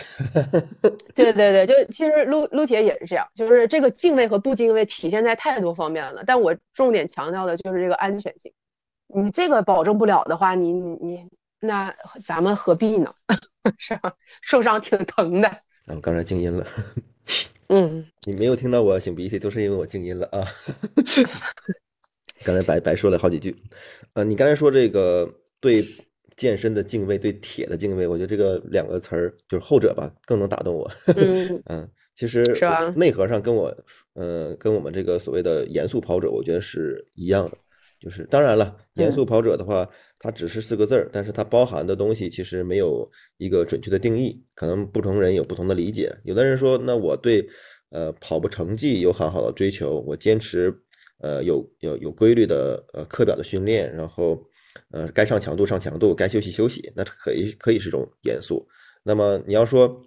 [LAUGHS] 对对对，就其实撸撸铁也是这样，就是这个敬畏和不敬畏体现在太多方面了，但我重点强调的就是这个安全性。你这个保证不了的话，你你你。那咱们何必呢？[LAUGHS] 是吧？受伤挺疼的。我刚才静音了。[LAUGHS] 嗯，你没有听到我擤鼻涕，都是因为我静音了啊。刚才白白说了好几句。呃，你刚才说这个对健身的敬畏，对铁的敬畏，我觉得这个两个词儿就是后者吧，更能打动我。嗯 [LAUGHS] 嗯，其实是吧内核上跟我，呃，跟我们这个所谓的严肃跑者，我觉得是一样的。就是当然了，严肃跑者的话，它只是四个字儿，但是它包含的东西其实没有一个准确的定义，可能不同人有不同的理解。有的人说，那我对呃跑步成绩有很好的追求，我坚持呃有有有规律的呃课表的训练，然后呃该上强度上强度，该休息休息，那可以可以是种严肃。那么你要说，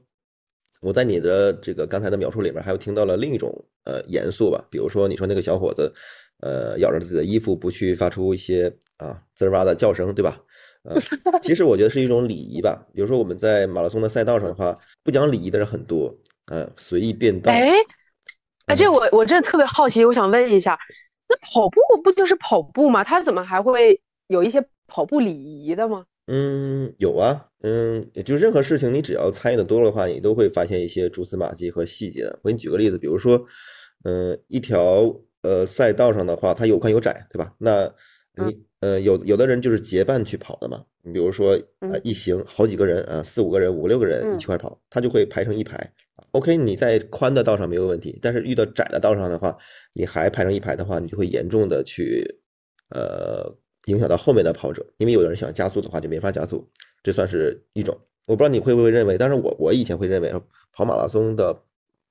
我在你的这个刚才的描述里面，还有听到了另一种呃严肃吧，比如说你说那个小伙子，呃，咬着自己的衣服不去发出一些啊滋儿哇的叫声，对吧？呃，其实我觉得是一种礼仪吧。比如说我们在马拉松的赛道上的话，不讲礼仪的人很多，呃，随意变道，哎，哎，这嗯我我真的特别好奇，我想问一下，那跑步不就是跑步吗？他怎么还会有一些跑步礼仪的吗？嗯，有啊，嗯，也就任何事情，你只要参与的多了的话，你都会发现一些蛛丝马迹和细节的。我给你举个例子，比如说，嗯，一条呃赛道上的话，它有宽有窄，对吧？那你呃有有的人就是结伴去跑的嘛，你比如说呃嗯一行好几个人啊，四五个人、五六个人一嗯起块跑，他就会排成一排。OK，你在宽的道上没有问题，但是遇到窄的道上的话，你还排成一排的话，你就会严重的去呃影响到后面的跑者，因为有的人想加速的话就没法加速，这算是一种。我不知道你会不会认为，但是我我以前会认为跑马拉松的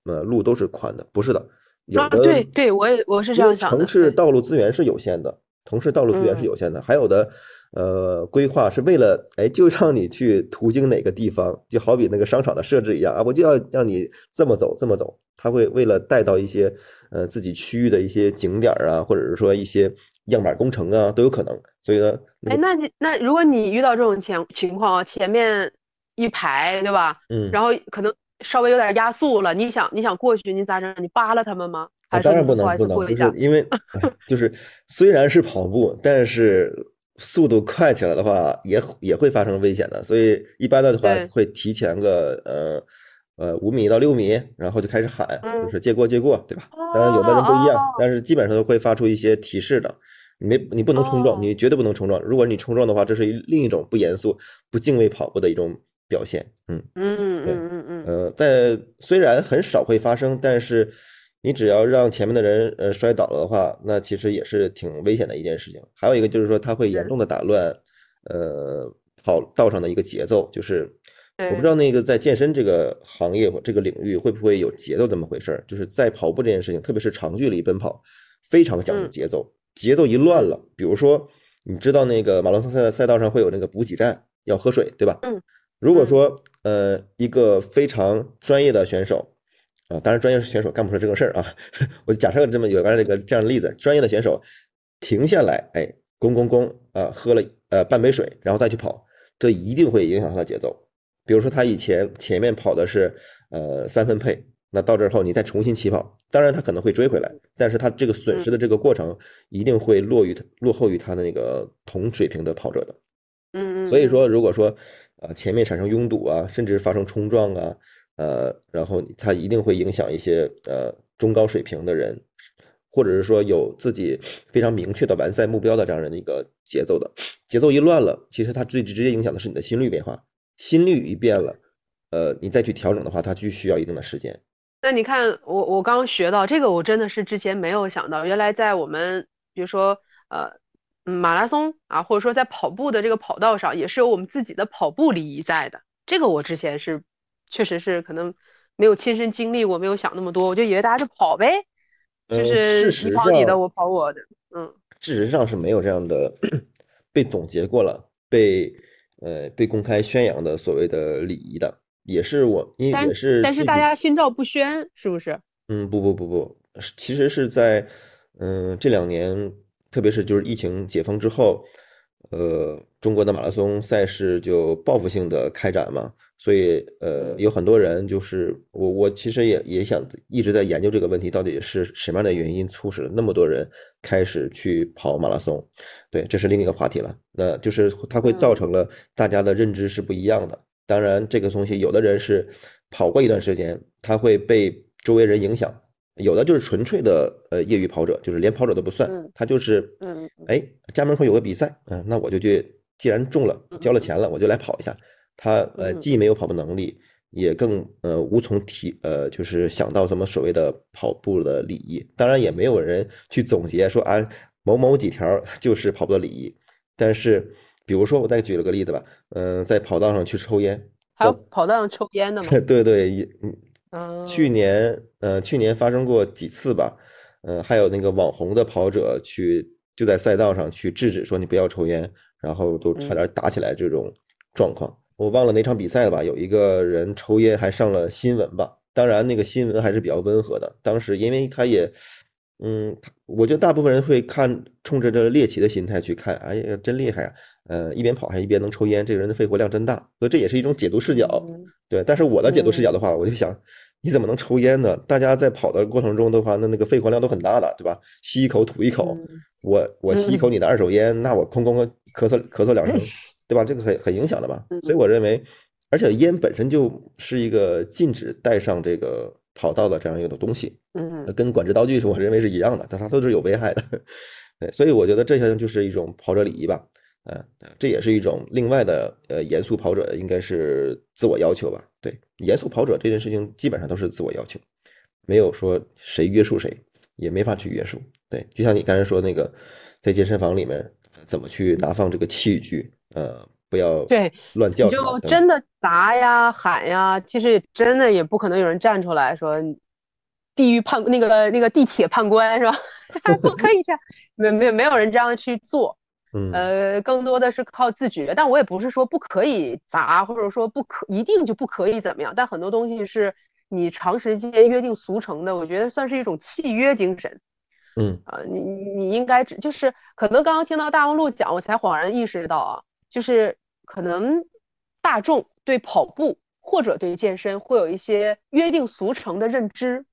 呃路都是宽的，不是的，有对对，我也我是这样想的。城市道路资源是有限的，城市道路资源是嗯有限的，还有的呃规划是为了哎就让你去途经哪个地方，就好比那个商场的设置一样啊，我就要让你这么走这么走，他会为了带到一些呃自己区域的一些景点啊，或者是说一些样板工程啊都有可能，所以呢，那哎，那你那如果你遇到这种情情况啊，前面一排，对吧？嗯。然后可能稍微有点压速了，你想你想过去，你咋整？你扒拉他们吗？当然不能不能，因为 [LAUGHS] 哎就是虽然是跑步，但是速度快起来的话，也也会发生危险的。所以一般的话会提前个呃呃五米到六米，然后就开始喊，就嗯，是借过借过，对吧？当然有的人不一样，哦但是基本上都会发出一些提示的。你没你不能冲撞，哦你绝对不能冲撞。如果你冲撞的话，这是另一种不严肃、不敬畏跑步的一种表现。嗯。嗯嗯嗯嗯呃，在虽然很少会发生，但是你只要让前面的人呃摔倒了的话，那其实也是挺危险的一件事情。还有一个就是说，它会严重的打乱呃跑道上的一个节奏。就是我不知道那个在健身这个行业或这个领域会不会有节奏这么回事儿。就是在跑步这件事情，特别是长距离奔跑，非常讲究嗯节奏，节奏一乱了，比如说你知道那个马拉松赛赛道上会有那个补给站，要喝水，对吧？嗯如果嗯说呃一个非常专业的选手啊，当然专业选手干不出来这个事儿啊，[LAUGHS] 我就假设这么有个这个这样的例子，专业的选手停下来，哎，咣咣咣啊，喝了呃半杯水，然后再去跑，这一定会影响他的节奏。比如说他以前前面跑的是呃三分配，那到这儿后你再重新起跑，当然他可能会追回来，但是他这个损失的这个过程一定会落于他落后于他的那个同水平的跑者的。嗯嗯，嗯所以说，如果说呃前面产生拥堵啊，甚至发生冲撞啊，呃，然后他一定会影响一些呃中高水平的人，或者是说有自己非常明确的完赛目标的这样的一个节奏的，节奏一乱了，其实它最直接影响的是你的心率变化，心率一变了，呃，你再去调整的话，它就需要一定的时间。那你看，我我刚学到这个，我真的是之前没有想到，原来在我们比如说呃嗯马拉松啊，或者说在跑步的这个跑道上，也是有我们自己的跑步礼仪在的。这个我之前是确实是可能没有亲身经历过，没有想那么多，我就以为大家就跑呗，就嗯，是你跑你的，我跑我的，嗯事实上是没有这样的 [CLEARS THROAT] 被总结过了，被呃被公开宣扬的所谓的礼仪的，也是我因为但也是但是大家心照不宣，是不是？嗯，不不不不，是其实是在嗯这两年，特别是就是疫情解封之后，呃，中国的马拉松赛事就报复性的开展嘛，所以呃，有很多人就是我我其实也也想一直在研究这个问题，到底是什么样的原因促使了那么多人开始去跑马拉松？对，这是另一个话题了。那就是它会造嗯成了大家的认知是不一样的。当然，这个东西有的人是跑过一段时间，他会被周围人影响，有的就是纯粹的呃业余跑者，就是连跑者都不算，他就是嗯，哎家门口有个比赛，嗯，那我就去，既然中了交了钱了，我就来跑一下。他呃既没有跑步能力，也更呃无从提呃就是想到什么所谓的跑步的礼仪，当然也没有人去总结说啊某某几条 [LAUGHS] 就是跑步的礼仪。但是比如说我再举了个例子吧，嗯，在跑道上去抽烟，还有跑道上抽烟的吗？[LAUGHS] 对对，也嗯，去年呃去年发生过几次吧，呃还有那个网红的跑者去就在赛道上去制止说你不要抽烟，然后都差点打起来这种状况。我忘了哪场比赛了吧？有一个人抽烟还上了新闻吧？当然，那个新闻还是比较温和的。当时，因为他也，嗯，我觉得大部分人会看，冲着这猎奇的心态去看。哎呀，真厉害啊！呃，一边跑还一边能抽烟，这个人的肺活量真大。所以这也是一种解读视角，对。但是我的解读视角的话，我就想，你怎么能抽烟呢？大家在跑的过程中的话，那那个肺活量都很大的，对吧？吸一口吐一口，我我吸一口你的二手烟，那我空空咳嗽咳嗽两声。[LAUGHS] 对吧？这个很很影响的吧？所以我认为，而且烟本身就是一个禁止带上这个跑道的这样一个东西，嗯，跟管制刀具是我认为是一样的，但它都是有危害的。对，所以我觉得这些就是一种跑者礼仪吧，嗯，这也是一种另外的呃严肃跑者应该是自我要求吧？对，严肃跑者这件事情基本上都是自我要求，没有说谁约束谁，也没法去约束。对，就像你刚才说那个，在健身房里面怎么去拿放这个器具。呃，不要对乱叫，就真的砸呀喊呀，其实真的也不可能有人站出来说，地狱判那个那个地铁判官是吧？[LAUGHS] 不可以这样，没没有没有人这样去做，[LAUGHS] 嗯呃，更多的是靠自觉。但我也不是说不可以砸，或者说不可一定就不可以怎么样。但很多东西是你长时间约定俗成的，我觉得算是一种契约精神。嗯啊，你你应该就是可能刚刚听到大王路讲，我才恍然意识到啊。就是可能大众对跑步或者对健身会有一些约定俗成的认知，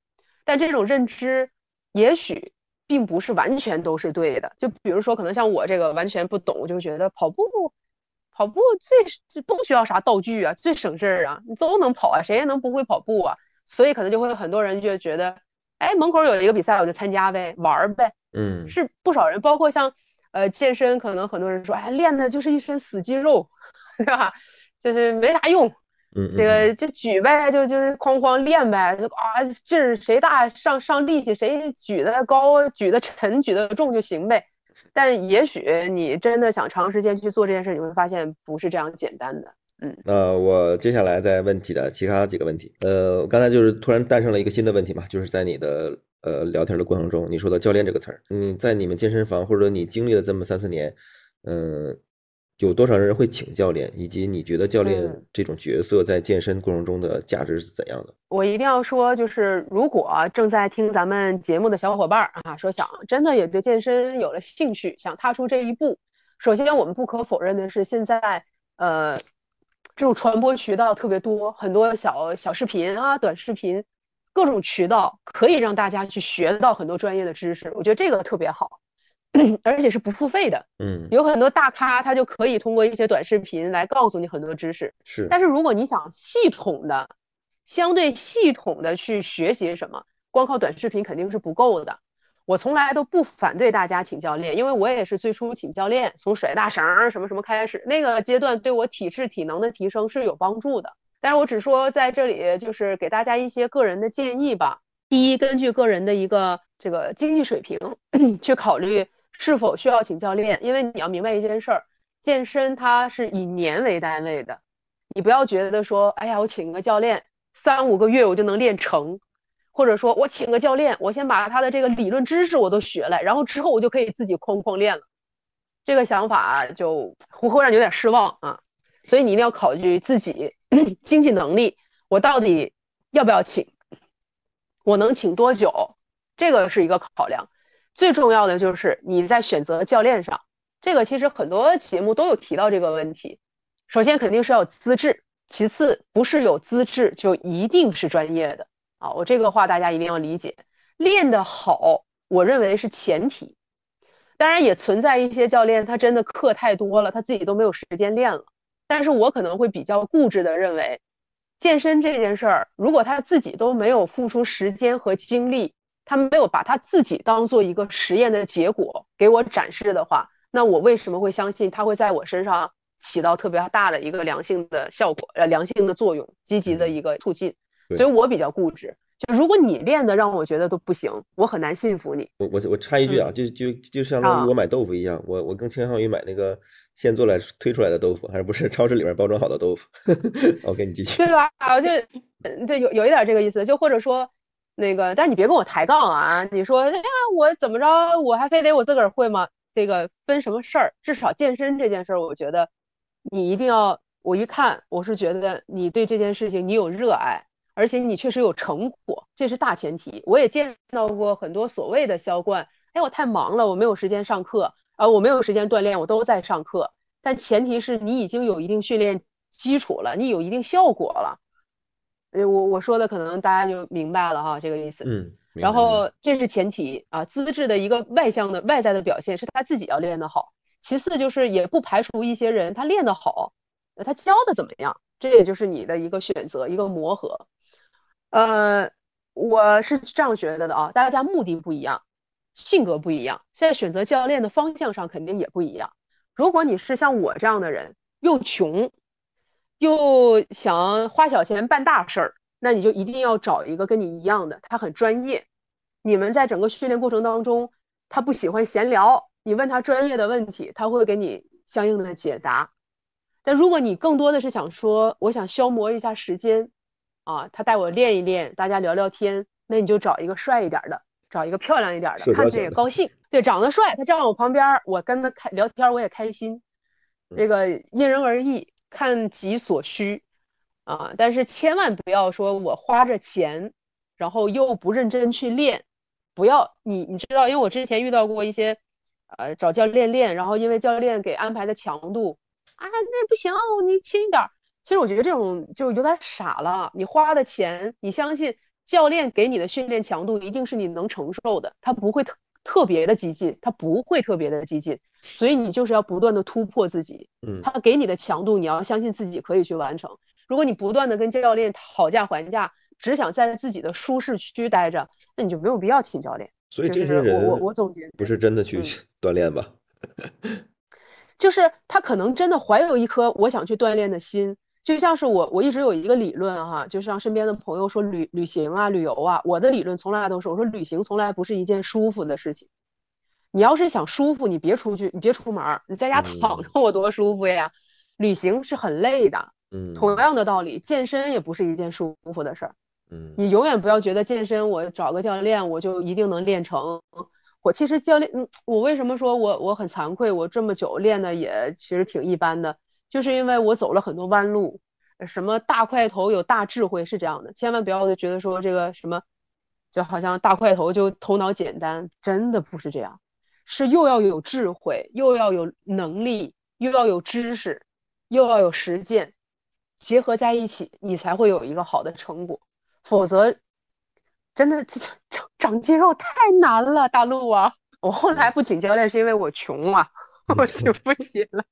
但这种认知也许并不是完全都是对的。就比如说，可能像我这个完全不懂，就觉得跑步跑步最不需要啥道具啊，最省事儿啊，你都能跑啊，谁也能不会跑步啊？所以可能就会很多人就觉得，哎，门口有一个比赛，我就参加呗，玩儿呗。嗯，是不少人，包括像。呃，健身可能很多人说，哎，练的就是一身死肌肉，[LAUGHS] 对吧？就是没啥用。嗯，这个就举呗，就就是哐哐练呗，就啊劲儿谁大上上力气，谁举的高、举的沉、举的重就行呗。但也许你真的想长时间去做这件事，你会发现不是这样简单的。嗯，那我接下来再问几的其他几个问题。呃，刚才就是突然诞生了一个新的问题嘛，就是在你的。呃，聊天的过程中，你说的“教练”这个词儿，你在你们健身房或者你经历了这么三四年，嗯，有多少人会请教练？以及你觉得教练这种角色在健身过程中的价值是怎样的？我一定要说，就是如果正在听咱们节目的小伙伴啊，说想真的也对健身有了兴趣，想踏出这一步，首先我们不可否认的是，现在呃，这种传播渠道特别多，很多小小视频啊、短视频。各种渠道可以让大家去学到很多专业的知识，我觉得这个特别好，[CLEARS THROAT] 而且是不付费的。嗯，有很多大咖他就可以通过一些短视频来告诉你很多知识。是，但是如果你想系统的、相对系统的去学习什么，光靠短视频肯定是不够的。我从来都不反对大家请教练，因为我也是最初请教练，从甩大绳什么什么开始，那个阶段对我体质体能的提升是有帮助的。但是我只说在这里，就是给大家一些个人的建议吧。第一，根据个人的一个这个经济水平 [COUGHS] 去考虑是否需要请教练，因为你要明白一件事儿，健身它是以年为单位的，你不要觉得说，哎呀，我请个教练三五个月我就能练成，或者说我请个教练，我先把他的这个理论知识我都学了，然后之后我就可以自己哐哐练了，这个想法就会会让你有点失望啊。所以你一定要考虑自己 [CLEARS THROAT] 经济能力，我到底要不要请？我能请多久？这个是一个考量。最重要的就是你在选择教练上，这个其实很多节目都有提到这个问题。首先肯定是要资质，其次不是有资质就一定是专业的啊。我这个话大家一定要理解。练得好，我认为是前提。当然也存在一些教练，他真的课太多了，他自己都没有时间练了。但是我可能会比较固执的认为，健身这件事儿，如果他自己都没有付出时间和精力他没有把他自己当做一个实验的结果给我展示的话，那我为什么会相信他会在我身上起到特别大的一个良性的效果，呃，良性的作用，积极的一个促进？所以我比较固执。就如果你练的让我觉得都不行，我很难信服你。我我我插一句啊，就就就像我买豆腐一样，我我更倾向于买那个现做来推出来的豆腐，还是不是超市里面包装好的豆腐？[LAUGHS] 我给你继续。对吧？就对，有有一点这个意思。就或者说那个，但是你别跟我抬杠啊！你说哎呀，我怎么着？我还非得我自个儿会吗？这个分什么事儿？至少健身这件事儿，我觉得你一定要。我一看，我是觉得你对这件事情你有热爱。而且你确实有成果，这是大前提。我也见到过很多所谓的销冠，哎，我太忙了，我没有时间上课，啊，我没有时间锻炼，我都在上课。但前提是你已经有一定训练基础了，你有一定效果了。呃，我我说的可能大家就明白了哈，这个意思。嗯。然后这是前提啊，资质的一个外向的外在的表现是他自己要练得好。其次就是也不排除一些人他练得好，那他教的怎么样？这也就是你的一个选择，一个磨合。呃，我是这样觉得的啊，大家目的不一样，性格不一样，在选择教练的方向上肯定也不一样。如果你是像我这样的人，又穷，又想花小钱办大事儿，那你就一定要找一个跟你一样的，他很专业。你们在整个训练过程当中，他不喜欢闲聊，你问他专业的问题，他会给你相应的解答。但如果你更多的是想说，我想消磨一下时间。啊，他带我练一练，大家聊聊天，那你就找一个帅一点的，找一个漂亮一点的，看着也高兴。对，长得帅，他站我旁边，我跟他开聊天，我也开心。这个因人而异，看己所需啊。但是千万不要说我花着钱，然后又不认真去练，不要你你知道，因为我之前遇到过一些，呃，找教练练，然后因为教练给安排的强度啊，那不行，你轻一点。其实我觉得这种就有点傻了。你花的钱，你相信教练给你的训练强度一定是你能承受的，他不会特特别的激进，他不会特别的激进。所以你就是要不断的突破自己。嗯，他给你的强度，你要相信自己可以去完成。如果你不断的跟教练讨价还价，只想在自己的舒适区待着，那你就没有必要请教练。所以这些人，我我我总结不是真的去 [LAUGHS] 锻炼吧？[LAUGHS] 就是他可能真的怀有一颗我想去锻炼的心。就像是我，我一直有一个理论哈，就像身边的朋友说旅旅行啊、旅游啊，我的理论从来都是，我说旅行从来不是一件舒服的事情。你要是想舒服，你别出去，你别出门，你在家躺着，我多舒服呀。旅行是很累的，嗯，同样的道理，健身也不是一件舒服的事儿，嗯，你永远不要觉得健身我找个教练我就一定能练成。我其实教练，嗯，我为什么说我我很惭愧，我这么久练的也其实挺一般的。就是因为我走了很多弯路，什么大块头有大智慧是这样的，千万不要觉得说这个什么，就好像大块头就头脑简单，真的不是这样，是又要有智慧，又要有能力，又要有知识，又要有实践，结合在一起，你才会有一个好的成果，否则真的长长肌肉太难了，大陆啊！我后来不请教练是因为我穷啊，[LAUGHS] 我请不起了。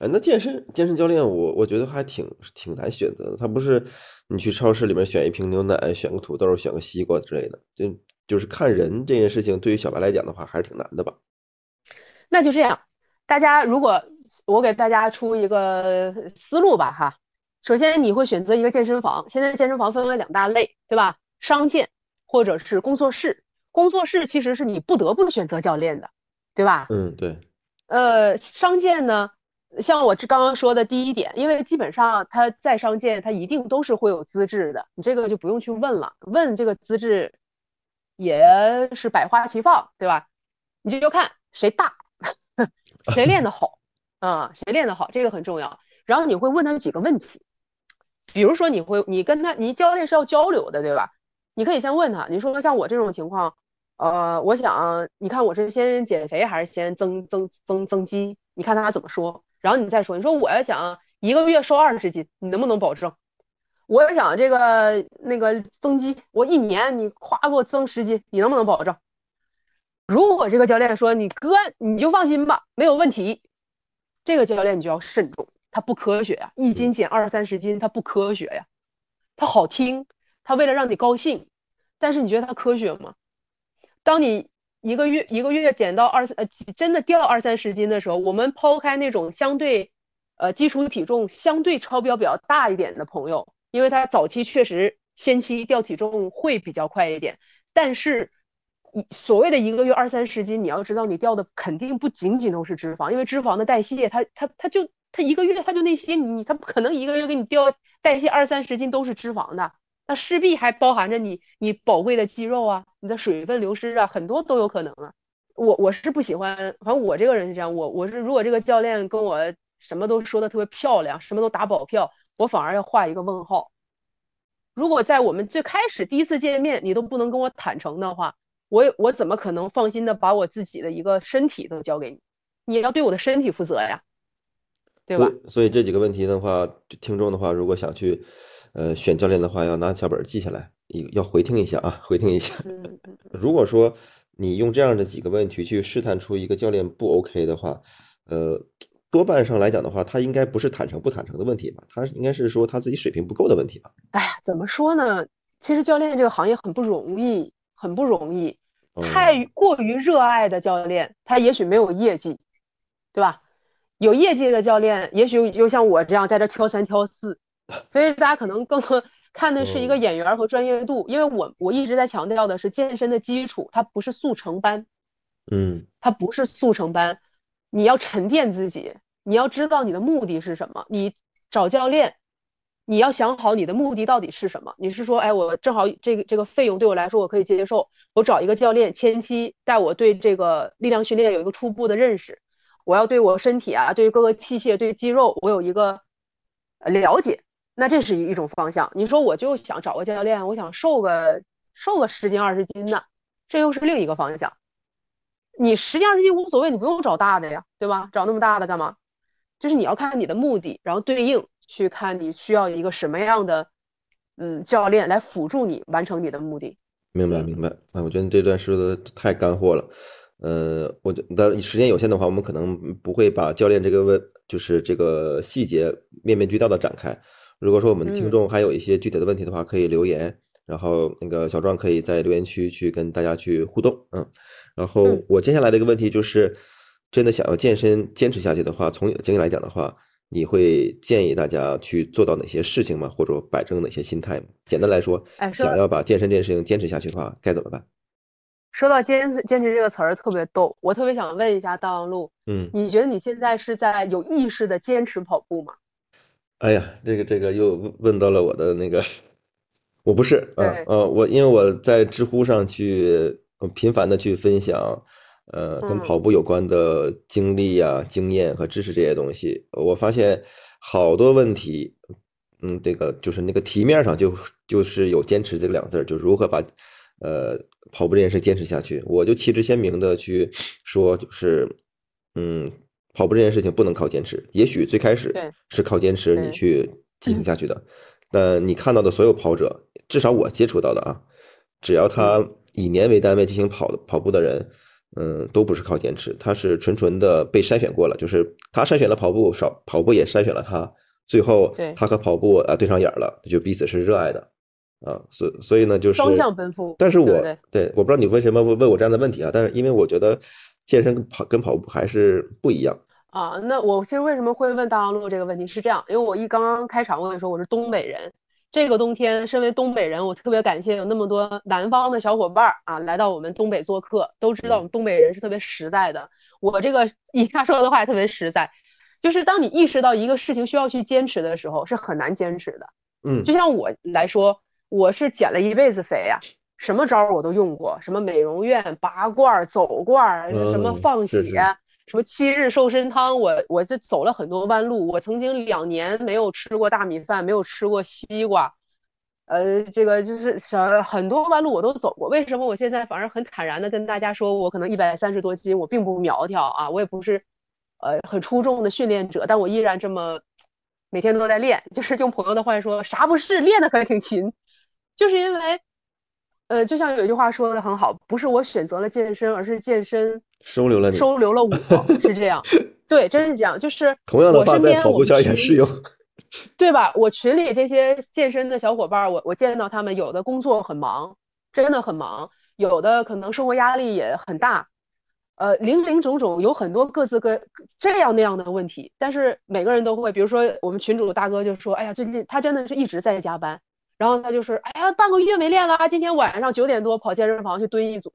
哎，那健身健身教练，我我觉得还挺挺难选择的。他不是你去超市里面选一瓶牛奶，选个土豆，选个西瓜之类的，就就是看人这件事情，对于小白来讲的话，还是挺难的吧？那就这样，大家如果我给大家出一个思路吧，哈，首先你会选择一个健身房，现在健身房分为两大类，对吧？商健或者是工作室，工作室其实是你不得不选择教练的，对吧？嗯，对。呃，商健呢？像我这刚刚说的第一点，因为基本上他在商界，他一定都是会有资质的，你这个就不用去问了，问这个资质也是百花齐放，对吧？你就就看谁大，[LAUGHS] 谁练得好，啊，谁练得好，这个很重要。然后你会问他几个问题，比如说你会，你跟他，你教练是要交流的，对吧？你可以先问他，你说像我这种情况，呃，我想，你看我是先减肥还是先增增增增肌？你看他怎么说？然后你再说，你说我要想一个月瘦二十斤，你能不能保证？我要想这个那个增肌，我一年你夸给我增十斤，你能不能保证？如果这个教练说你哥你就放心吧，没有问题，这个教练你就要慎重，他不科学呀，一斤减二三十斤，他不科学呀，他好听，他为了让你高兴，但是你觉得他科学吗？当你一个月一个月减到二呃真的掉二三十斤的时候，我们抛开那种相对呃基础体重相对超标比较大一点的朋友，因为他早期确实先期掉体重会比较快一点，但是所谓的一个月二三十斤，你要知道你掉的肯定不仅仅都是脂肪，因为脂肪的代谢它它它就它一个月它就那些，你它不可能一个月给你掉代谢二三十斤都是脂肪的。那势必还包含着你你宝贵的肌肉啊，你的水分流失啊，很多都有可能啊。我我是不喜欢，反正我这个人是这样，我我是如果这个教练跟我什么都说的特别漂亮，什么都打保票，我反而要画一个问号。如果在我们最开始第一次见面，你都不能跟我坦诚的话，我我怎么可能放心的把我自己的一个身体都交给你？你要对我的身体负责呀，对吧？所以这几个问题的话，听众的话，如果想去。呃，选教练的话要拿小本记下来，要回听一下啊，回听一下。如果说你用这样的几个问题去试探出一个教练不 OK 的话，呃，多半上来讲的话，他应该不是坦诚不坦诚的问题吧？他应该是说他自己水平不够的问题吧？哎呀，怎么说呢？其实教练这个行业很不容易，很不容易。太过于热爱的教练，他也许没有业绩，对吧？有业绩的教练，也许又像我这样在这挑三挑四。所以大家可能更看的是一个演员和专业度，因为我我一直在强调的是健身的基础，它不是速成班，嗯，它不是速成班，你要沉淀自己，你要知道你的目的是什么，你找教练，你要想好你的目的到底是什么。你是说，哎，我正好这个这个费用对我来说我可以接受，我找一个教练前期带我对这个力量训练有一个初步的认识，我要对我身体啊，对各个器械、对肌肉我有一个了解。那这是一种方向。你说我就想找个教练，我想瘦个瘦个十斤二十斤的，这又是另一个方向。你十斤二十斤无所谓，你不用找大的呀，对吧？找那么大的干嘛？就是你要看你的目的，然后对应去看你需要一个什么样的嗯教练来辅助你完成你的目的。明白明白。哎，我觉得你这段说的太干货了。呃，我觉得时间有限的话，我们可能不会把教练这个问就是这个细节面面俱到的展开。如果说我们的听众还有一些具体的问题的话，可以留言，然后那个小壮可以在留言区去跟大家去互动，嗯，然后我接下来的一个问题就是，真的想要健身坚持下去的话，从你的经验来讲的话，你会建议大家去做到哪些事情吗？或者摆正哪些心态吗？简单来说，想要把健身这件事情坚持下去的话，该怎么办？说到坚持坚持这个词儿特别逗，我特别想问一下大王路，嗯，你觉得你现在是在有意识的坚持跑步吗？哎呀，这个这个又问到了我的那个，我不是啊啊，我因为我在知乎上去频繁的去分享，呃，跟跑步有关的经历呀、经验和知识这些东西，我发现好多问题，嗯，这个就是那个题面上就就是有坚持这两个字儿，就如何把呃跑步这件事坚持下去，我就旗帜鲜明的去说，就是嗯。跑步这件事情不能靠坚持，也许最开始是靠坚持你去进行下去的，但你看到的所有跑者，至少我接触到的啊，只要他以年为单位进行跑跑步的人，嗯，都不是靠坚持，他是纯纯的被筛选过了，就是他筛选了跑步，少跑步也筛选了他，最后他和跑步啊对上眼了，就彼此是热爱的啊，所所以呢就是双向奔赴。但是我对我不知道你为什么问问我这样的问题啊，但是因为我觉得。健身跟跑跟跑步还是不一样啊。那我其实为什么会问大王路这个问题是这样，因为我一刚刚开场我跟你说我是东北人，这个冬天身为东北人，我特别感谢有那么多南方的小伙伴啊来到我们东北做客，都知道我们东北人是特别实在的。我这个以下说的话也特别实在，就是当你意识到一个事情需要去坚持的时候，是很难坚持的。嗯，就像我来说，我是减了一辈子肥呀。什么招我都用过，什么美容院拔罐、走罐，什么放血，什么七日瘦身汤，我我这走了很多弯路。我曾经两年没有吃过大米饭，没有吃过西瓜，呃，这个就是小很多弯路我都走过。为什么我现在反而很坦然的跟大家说，我可能一百三十多斤，我并不苗条啊，我也不是呃很出众的训练者，但我依然这么每天都在练。就是用朋友的话说，啥不是练的可挺勤，就是因为。呃，就像有一句话说的很好，不是我选择了健身，而是健身收留了你，收留了我，是这样。[LAUGHS] 对，真是这样。就是同样的话在跑步圈也适用，对吧？我群里这些健身的小伙伴，我我见到他们有的工作很忙，真的很忙，有的可能生活压力也很大，呃，零零种种有很多各自各这样那样的问题，但是每个人都会，比如说我们群主大哥就说，哎呀，最近他真的是一直在加班，然后他就是，哎呀，半个月没练了，今天晚上九点多跑健身房去蹲一组，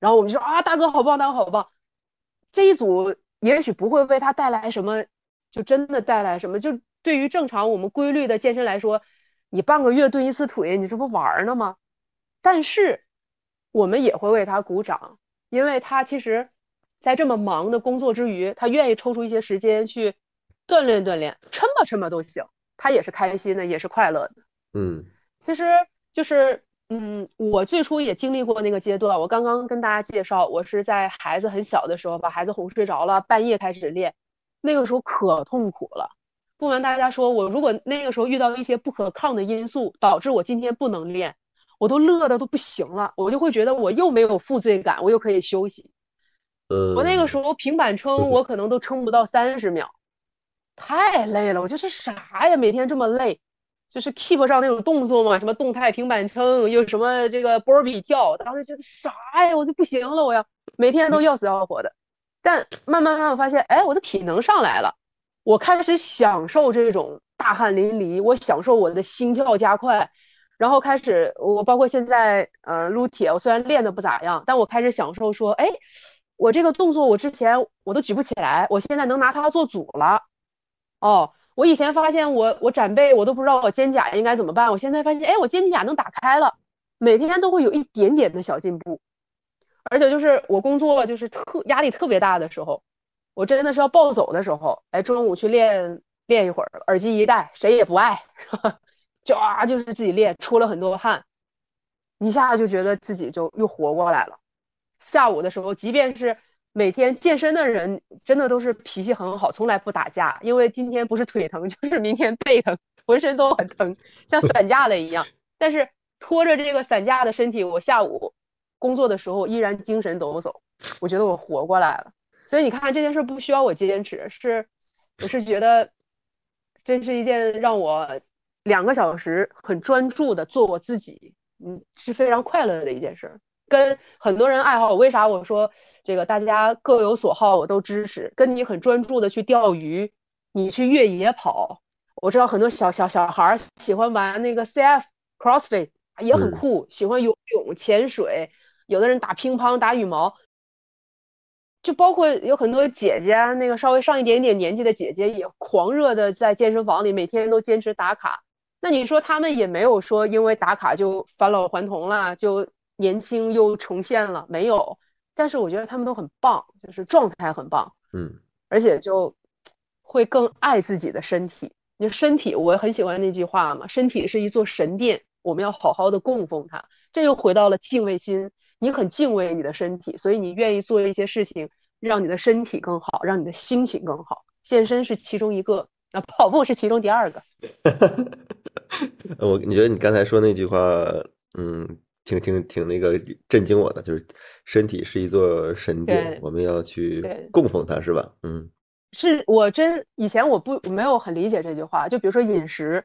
然后我们就说啊，大哥好棒，大哥好棒，这一组也许不会为他带来什么，就真的带来什么，就对于正常我们规律的健身来说。你半个月蹲一次腿，你这不玩呢吗？但是我们也会为他鼓掌，因为他其实，在这么忙的工作之余，他愿意抽出一些时间去锻炼锻炼，抻吧抻吧都行，他也是开心的，也是快乐的。嗯，其实就是，嗯，我最初也经历过那个阶段。我刚刚跟大家介绍，我是在孩子很小的时候把孩子哄睡着了，半夜开始练，那个时候可痛苦了。不瞒大家说，我如果那个时候遇到一些不可抗的因素，导致我今天不能练，我都乐的都不行了，我就会觉得我又没有负罪感，我又可以休息。呃，我那个时候平板撑，我可能都撑不到三十秒，太累了。我就是啥呀，每天这么累，就是 keep 上那种动作嘛，什么动态平板撑，又什么这个波比跳，当时觉得啥呀，我就不行了，我要每天都要死要活的。但慢慢慢慢发现，哎，我的体能上来了。我开始享受这种大汗淋漓，我享受我的心跳加快，然后开始我包括现在呃撸铁，我虽然练的不咋样，但我开始享受说，哎，我这个动作我之前我都举不起来，我现在能拿它做组了。哦，我以前发现我我展背我都不知道我肩胛应该怎么办，我现在发现，哎，我肩胛能打开了，每天都会有一点点的小进步，而且就是我工作就是特压力特别大的时候。我真的是要暴走的时候，哎，中午去练练一会儿，耳机一戴，谁也不爱，[LAUGHS] 就啊，就是自己练，出了很多汗，一下就觉得自己就又活过来了。下午的时候，即便是每天健身的人，真的都是脾气很好，从来不打架，因为今天不是腿疼，[LAUGHS] 就是明天背疼，浑身都很疼，像散架了一样。[LAUGHS] 但是拖着这个散架的身体，我下午工作的时候依然精神抖擞，我觉得我活过来了。所以你看这件事不需要我坚持，是我是觉得，这是一件让我两个小时很专注的做我自己，嗯，是非常快乐的一件事。跟很多人爱好，为啥我说这个大家各有所好，我都支持。跟你很专注的去钓鱼，你去越野跑，我知道很多小小小孩喜欢玩那个 CF CrossFit 也很酷，喜欢游泳、潜水，有的人打乒乓、打羽毛。就包括有很多姐姐，那个稍微上一点点年纪的姐姐也狂热的在健身房里每天都坚持打卡。那你说他们也没有说因为打卡就返老还童了，就年轻又重现了，没有。但是我觉得他们都很棒，就是状态很棒，嗯，而且就会更爱自己的身体。你身体，我很喜欢那句话嘛，身体是一座神殿，我们要好好的供奉它。这又回到了敬畏心。你很敬畏你的身体，所以你愿意做一些事情，让你的身体更好，让你的心情更好。健身是其中一个，那跑步是其中第二个。[LAUGHS] 我你觉得你刚才说那句话，嗯，挺挺挺那个震惊我的，就是身体是一座神殿，我们要去供奉它，是吧？嗯，是我真以前我不没有很理解这句话，就比如说饮食，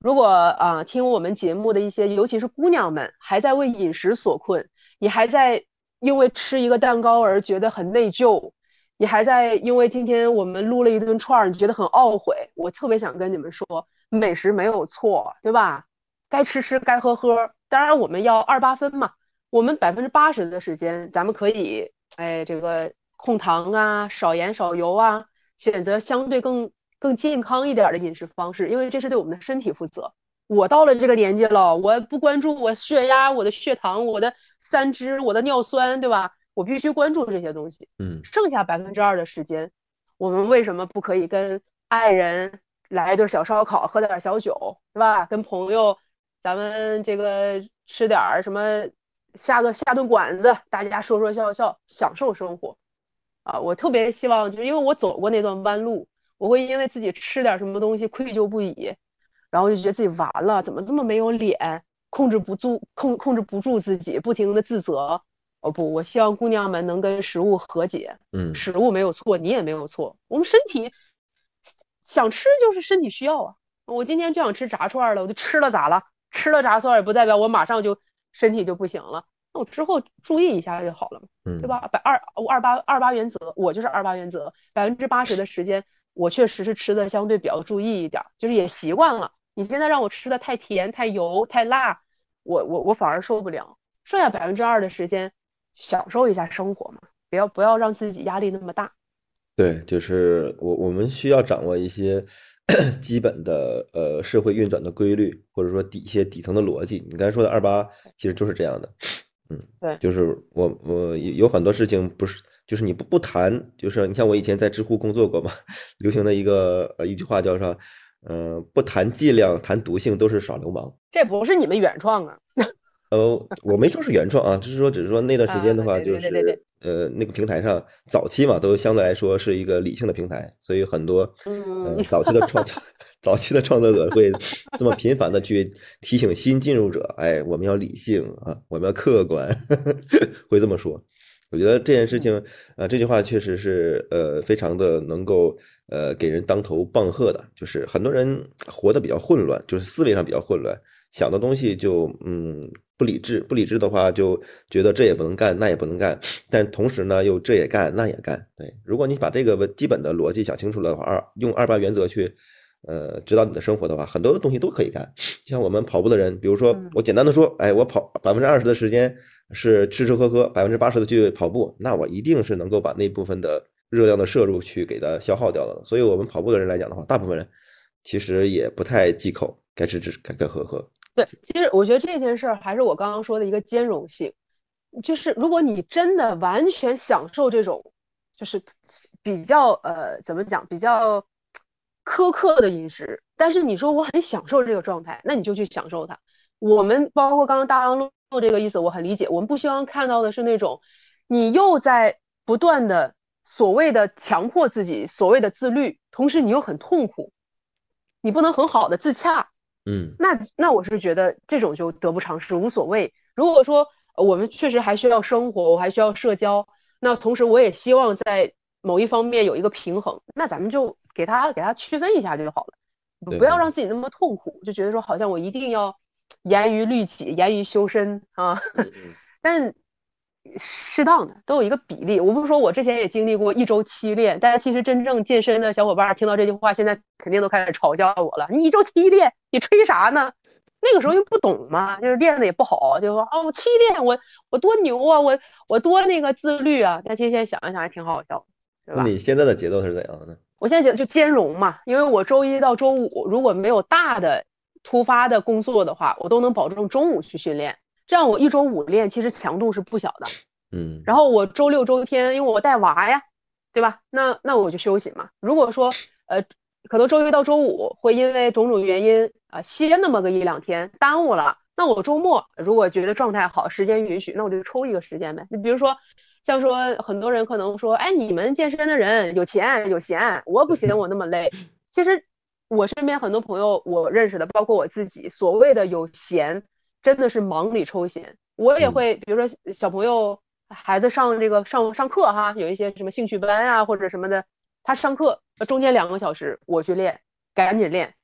如果啊听我们节目的一些，尤其是姑娘们还在为饮食所困。你还在因为吃一个蛋糕而觉得很内疚，你还在因为今天我们撸了一顿串儿，你觉得很懊悔。我特别想跟你们说，美食没有错，对吧？该吃吃，该喝喝。当然我们要二八分嘛，我们百分之八十的时间，咱们可以，哎，这个控糖啊，少盐少油啊，选择相对更更健康一点的饮食方式，因为这是对我们的身体负责。我到了这个年纪了，我不关注我血压、我的血糖、我的三脂、我的尿酸，对吧？我必须关注这些东西。嗯，剩下百分之二的时间，我们为什么不可以跟爱人来一顿小烧烤，喝点小酒，对吧？跟朋友，咱们这个吃点儿什么，下个下顿馆子，大家说说笑笑，享受生活。啊，我特别希望，就是因为我走过那段弯路，我会因为自己吃点什么东西愧疚不已。然后就觉得自己完了，怎么这么没有脸，控制不住控控制不住自己，不停的自责。哦不，我希望姑娘们能跟食物和解。嗯，食物没有错，你也没有错。我们身体想吃就是身体需要啊。我今天就想吃炸串了，我就吃了咋了？吃了炸串也不代表我马上就身体就不行了，那我之后注意一下就好了嘛，嗯，对吧？百二二八二八原则，我就是二八原则，百分之八十的时间我确实是吃的相对比较注意一点，就是也习惯了。你现在让我吃的太甜、太油、太辣，我我我反而受不了。剩下百分之二的时间，享受一下生活嘛，不要不要让自己压力那么大。对，就是我我们需要掌握一些 [COUGHS] 基本的呃社会运转的规律，或者说底一些底层的逻辑。你刚才说的二八其实就是这样的，嗯，对，就是我我有很多事情不是，就是你不不谈，就是你像我以前在知乎工作过嘛，[LAUGHS] 流行的一个呃一句话叫啥？呃，不谈剂量，谈毒性都是耍流氓。这不是你们原创啊？呃，我没说是原创啊，就是说，只是说那段时间的话，就是呃，那个平台上早期嘛，都相对来说是一个理性的平台，所以很多呃早期的创 [LAUGHS] 早期的创作者会这么频繁的去提醒新进入者，哎，我们要理性啊，我们要客观，[LAUGHS] 会这么说。我觉得这件事情，呃，这句话确实是呃，非常的能够呃给人当头棒喝的，就是很多人活得比较混乱，就是思维上比较混乱。想的东西就嗯不理智，不理智的话就觉得这也不能干，那也不能干，[SNIFFS] 但同时呢又这也干那也干。对，如果你把这个基本的逻辑想清楚了的话，二用二八原则去呃指导你的生活的话，很多东西都可以干。[SNIFFS] 像我们跑步的人，比如说我简单的说，哎，我跑百分之二十的时间是吃吃喝喝，百分之八十的去跑步，那我一定是能够把那部分的热量的摄入去给它消耗掉的。所以我们跑步的人来讲的话，大部分人其实也不太忌口，该吃吃，该该喝喝。对，其实我觉得这件事儿还是我刚刚说的一个兼容性，就是如果你真的完全享受这种，就是比较呃怎么讲，比较苛刻的饮食，但是你说我很享受这个状态，那你就去享受它。我们包括刚刚大洋路这个意思，我很理解。我们不希望看到的是那种你又在不断的所谓的强迫自己，所谓的自律，同时你又很痛苦，你不能很好的自洽。嗯，那那我是觉得这种就得不偿失，无所谓。如果说我们确实还需要生活，我还需要社交，那同时我也希望在某一方面有一个平衡，那咱们就给他给他区分一下就好了，不要让自己那么痛苦，就觉得说好像我一定要严于律己，严于修身啊。[LAUGHS] 但适当的都有一个比例，我不是说我之前也经历过一周七练，大家其实真正健身的小伙伴听到这句话，现在肯定都开始嘲笑我了。你一周七练，你吹啥呢？那个时候又不懂嘛，就是练的也不好，就说哦，我七练，我我多牛啊，我我多那个自律啊。但其实现在想一想，还挺好笑，对吧？你现在的节奏是怎样的呢？我现在就就兼容嘛，因为我周一到周五如果没有大的突发的工作的话，我都能保证中午去训练。这样我一周五练，其实强度是不小的，嗯。然后我周六周天，因为我带娃呀，对吧？那那我就休息嘛。如果说呃，可能周一到周五会因为种种原因啊歇那么个一两天耽误了，那我周末如果觉得状态好，时间允许，那我就抽一个时间呗。你比如说，像说很多人可能说，哎，你们健身的人有钱有闲，我不行，我那么累。其实我身边很多朋友，我认识的，包括我自己，所谓的有闲。真的是忙里抽闲，我也会，比如说小朋友孩子上这个上上课哈，有一些什么兴趣班啊或者什么的，他上课中间两个小时我去练，赶紧练。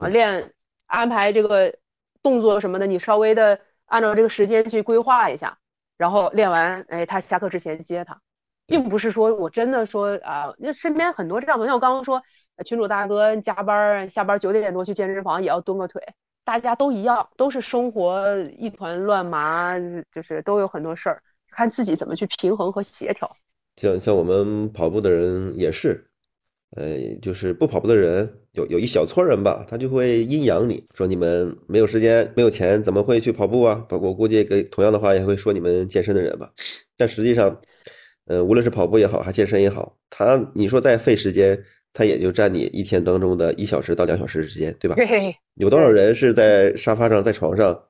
啊练安排这个动作什么的，你稍微的按照这个时间去规划一下，然后练完，哎，他下课之前接他，并不是说我真的说啊，那身边很多这样的，像我刚刚说群主大哥加班下班九点多去健身房也要蹲个腿。大家都一样，都是生活一团乱麻，就是都有很多事儿，看自己怎么去平衡和协调。像像我们跑步的人也是，呃，就是不跑步的人有有一小撮人吧，他就会阴阳你说你们没有时间、没有钱，怎么会去跑步啊？包括我估计给同样的话也会说你们健身的人吧。但实际上，呃，无论是跑步也好，还健身也好，他你说再费时间。它也就占你一天当中的一小时到两小时之间，对吧？有多少人是在沙发上、在床上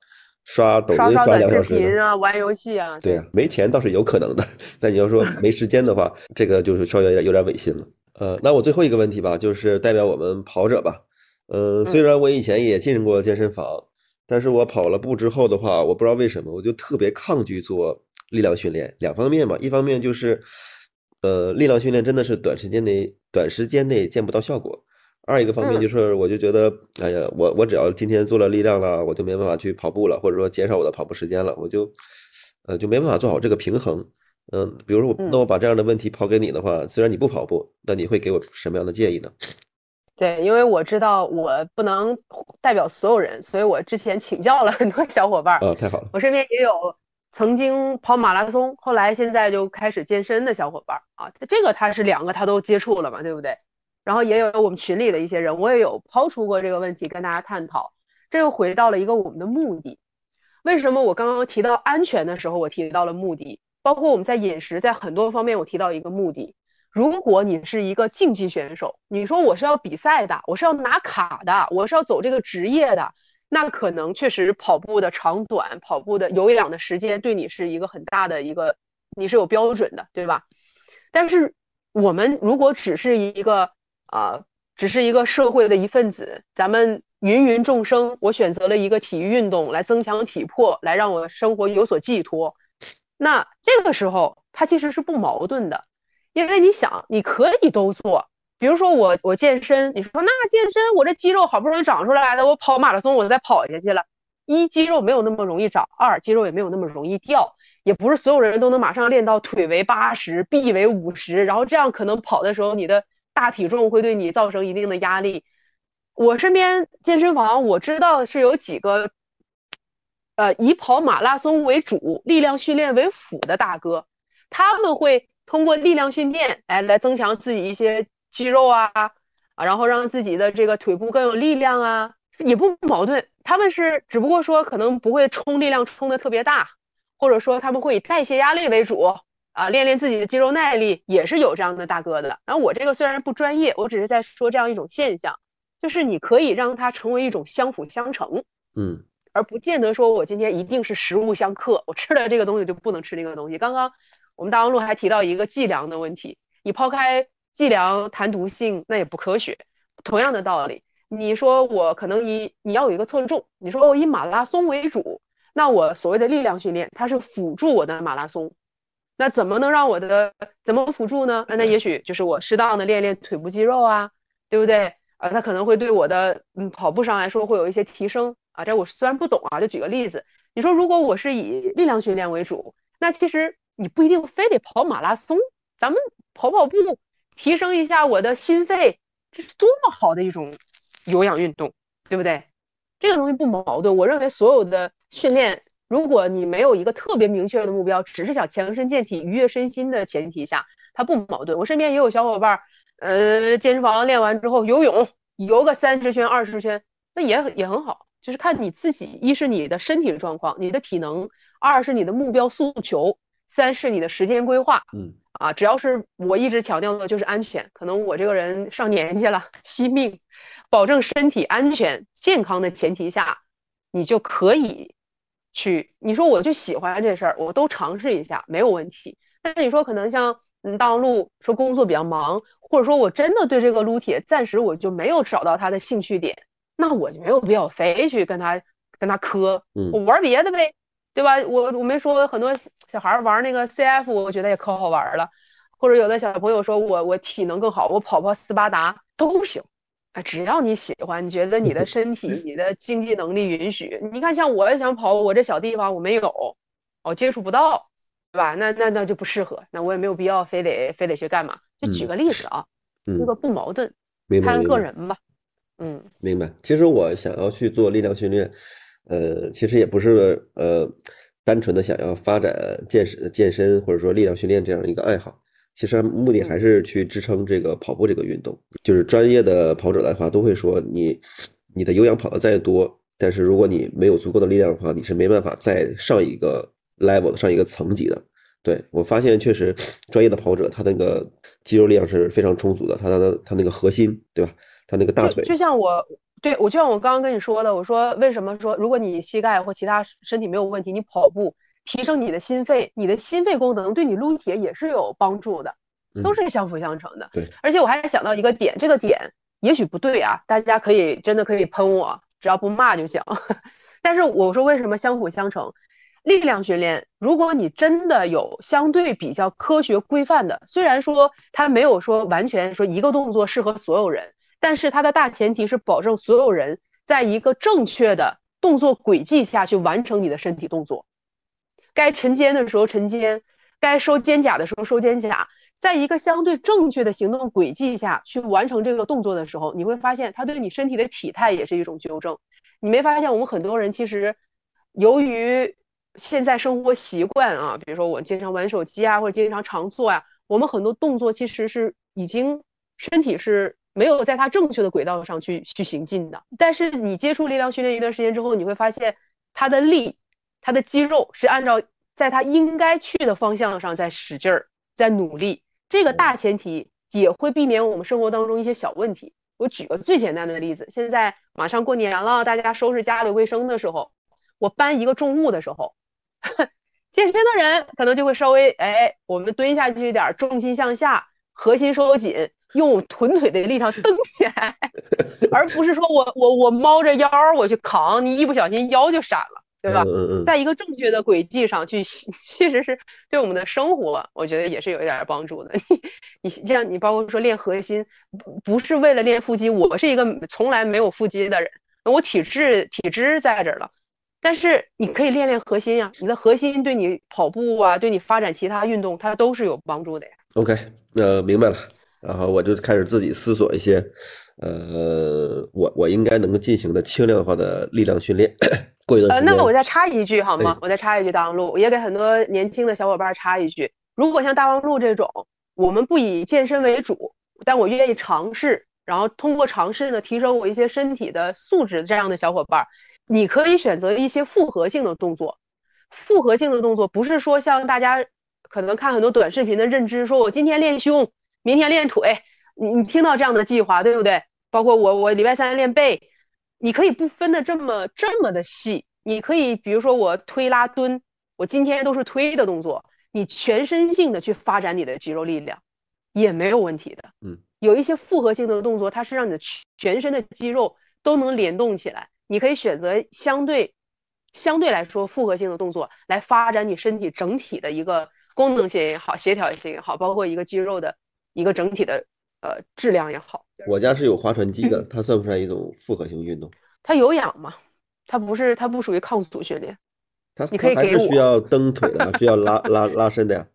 刷抖音刷两小时啊？玩游戏啊？对啊，没钱倒是有可能的，但你要说 [LAUGHS] 没时间的话，这个就是稍微有点有点违心了。呃，那我最后一个问题吧，就是代表我们跑者吧。嗯，虽然我以前也进过健身房，但是我跑了步之后的话，我不知道为什么，我就特别抗拒做力量训练。两方面嘛，一方面就是。呃，力量训练真的是短时间内短时间内见不到效果，二一个方面就是，我就觉得，哎呀，我我只要今天做了力量了，我就没办法去跑步了，或者说减少我的跑步时间了，我就，呃，就没办法做好这个平衡。嗯，比如说我，那我把这样的问题抛给你的话，虽然你不跑步，那你会给我什么样的建议呢？对，因为我知道我不能代表所有人，所以我之前请教了很多小伙伴。啊，太好了！我身边也有曾经跑马拉松，后来现在就开始健身的小伙伴啊，这个他是两个他都接触了嘛，对不对？然后也有我们群里的一些人，我也有抛出过这个问题跟大家探讨。这又回到了一个我们的目的。为什么我刚刚提到安全的时候，我提到了目的？包括我们在饮食，在很多方面，我提到一个目的。如果你是一个竞技选手，你说我是要比赛的，我是要拿卡的，我是要走这个职业的，那可能确实跑步的长短、跑步的有氧的时间对你是一个很大的一个，你是有标准的，对吧？但是我们如果只是一个。啊，只是一个社会的一份子，咱们芸芸众生，我选择了一个体育运动来增强体魄，来让我生活有所寄托。那这个时候，它其实是不矛盾的，因为你想，你可以都做。比如说我我健身，你说那健身，我这肌肉好不容易长出来的，我跑马拉松我再跑下去了，一肌肉没有那么容易长，二肌肉也没有那么容易掉，也不是所有人都能马上练到腿为八十，臂为五十，然后这样可能跑的时候你的。大体重会对你造成一定的压力。我身边健身房我知道是有几个，呃，以跑马拉松为主、力量训练为辅的大哥，他们会通过力量训练，哎，来增强自己一些肌肉啊，啊，然后让自己的这个腿部更有力量啊，也不矛盾。他们是只不过说可能不会冲力量冲的特别大，或者说他们会以代谢压力为主。啊，练练自己的肌肉耐力也是有这样的大哥的。然后我这个虽然不专业，我只是在说这样一种现象，就是你可以让它成为一种相辅相成，嗯，而不见得说我今天一定是食物相克，我吃了这个东西就不能吃那个东西。刚刚我们大王路还提到一个计量的问题，你抛开计量谈毒性，那也不科学。同样的道理，你说我可能以你要有一个侧重，你说我以马拉松为主，那我所谓的力量训练，它是辅助我的马拉松。那怎么能让我的怎么辅助呢？那那也许就是我适当的练练腿部肌肉啊，对不对？啊，它可能会对我的嗯跑步上来说会有一些提升啊。这我虽然不懂啊，就举个例子，你说如果我是以力量训练为主，那其实你不一定非得跑马拉松，咱们跑跑步，提升一下我的心肺，这是多么好的一种有氧运动，对不对？这个东西不矛盾。我认为所有的训练。如果你没有一个特别明确的目标，只是想强身健体、愉悦身心的前提下，它不矛盾。我身边也有小伙伴，呃，健身房练完之后游泳，游个三十圈、二十圈，那也也很好。就是看你自己，一是你的身体状况、你的体能，二是你的目标诉求，三是你的时间规划。嗯，啊，只要是我一直强调的就是安全。可能我这个人上年纪了，惜命，保证身体安全健康的前提下，你就可以。去，你说我就喜欢这事儿，我都尝试一下，没有问题。但是你说可能像嗯大望路说工作比较忙，或者说我真的对这个撸铁暂时我就没有找到他的兴趣点，那我就没有必要非去跟他跟他磕，我玩别的呗，对吧？我我没说很多小孩玩那个 CF，我觉得也可好玩了，或者有的小朋友说我我体能更好，我跑跑斯巴达都行。啊，只要你喜欢，你觉得你的 [LAUGHS] 身体、你的经济能力允许，你看，像我想跑，我这小地方我没有，我接触不到，对吧？那那那就不适合，那我也没有必要非得非得去干嘛。就举个例子啊，这个不矛盾，看个人吧。嗯，明白。其实我想要去做力量训练，呃，其实也不是呃单纯的想要发展健身、健身或者说力量训练这样一个爱好。其实目的还是去支撑这个跑步这个运动。就是专业的跑者的话，都会说你你的有氧跑的再多，但是如果你没有足够的力量的话，你是没办法再上一个 level 上一个层级的。对我发现，确实专业的跑者他那个肌肉力量是非常充足的，他的他那个核心，对吧？他那个大腿。就像我对我就像我刚刚跟你说的，我说为什么说如果你膝盖或其他身体没有问题，你跑步。提升你的心肺，你的心肺功能对你撸铁也是有帮助的，都是相辅相成的。对，而且我还想到一个点，这个点也许不对啊，大家可以真的可以喷我，只要不骂就行。[LAUGHS] 但是我说为什么相辅相成？力量训练，如果你真的有相对比较科学规范的，虽然说它没有说完全说一个动作适合所有人，但是它的大前提是保证所有人在一个正确的动作轨迹下去完成你的身体动作，该沉肩的时候沉肩，该收肩胛的时候收肩胛，在一个相对正确的行动轨迹下去完成这个动作的时候，你会发现它对你身体的体态也是一种纠正。你没发现我们很多人其实由于现在生活习惯啊，比如说我经常玩手机啊，或者经常常坐啊，我们很多动作其实是已经身体是没有在它正确的轨道上去去行进的。但是你接触力量训练一段时间之后，你会发现它的力、它的肌肉是按照在它应该去的方向上在使劲儿、在努力。这个大前提也会避免我们生活当中一些小问题。我举个最简单的例子，现在马上过年了，大家收拾家里卫生的时候，我搬一个重物的时候。[LAUGHS] 健身的人可能就会稍微哎，我们蹲下去一点，重心向下，核心收紧，用臀腿的力量蹬起来，而不是说我我我猫着腰我去扛，你一不小心腰就闪了，对吧？在一个正确的轨迹上去，[LAUGHS] 其实是对我们的生活，我觉得也是有一点帮助的。[LAUGHS] 你你像你包括说练核心，不不是为了练腹肌，我是一个从来没有腹肌的人，我体质体质在这儿了。但是你可以练练核心呀，你的核心对你跑步啊，对你发展其他运动，它都是有帮助的呀。OK，那明白了，然后我就开始自己思索一些，呃，我我应该能够进行的轻量化的力量训练。过一段呃，那么我再插一句好吗？我再插一句，大王路也给很多年轻的小伙伴插一句：如果像大王路这种，我们不以健身为主，但我愿意尝试，然后通过尝试呢，提升我一些身体的素质，这样的小伙伴。你可以选择一些复合性的动作，复合性的动作不是说像大家可能看很多短视频的认知，说我今天练胸，明天练腿，你你听到这样的计划对不对？包括我我礼拜三练背，你可以不分的这么这么的细，你可以比如说我推拉蹲，我今天都是推的动作，你全身性的去发展你的肌肉力量也没有问题的。嗯，有一些复合性的动作，它是让你的全身的肌肉都能联动起来。你可以选择相对相对来说复合性的动作，来发展你身体整体的一个功能性也好，协调性也好，包括一个肌肉的一个整体的呃质量也好。我家是有划船机的，它算不算一种复合性运动？它有氧嘛？它不是，它不属于抗阻训练。它你可以给我需要蹬腿的，需要拉拉拉伸的呀。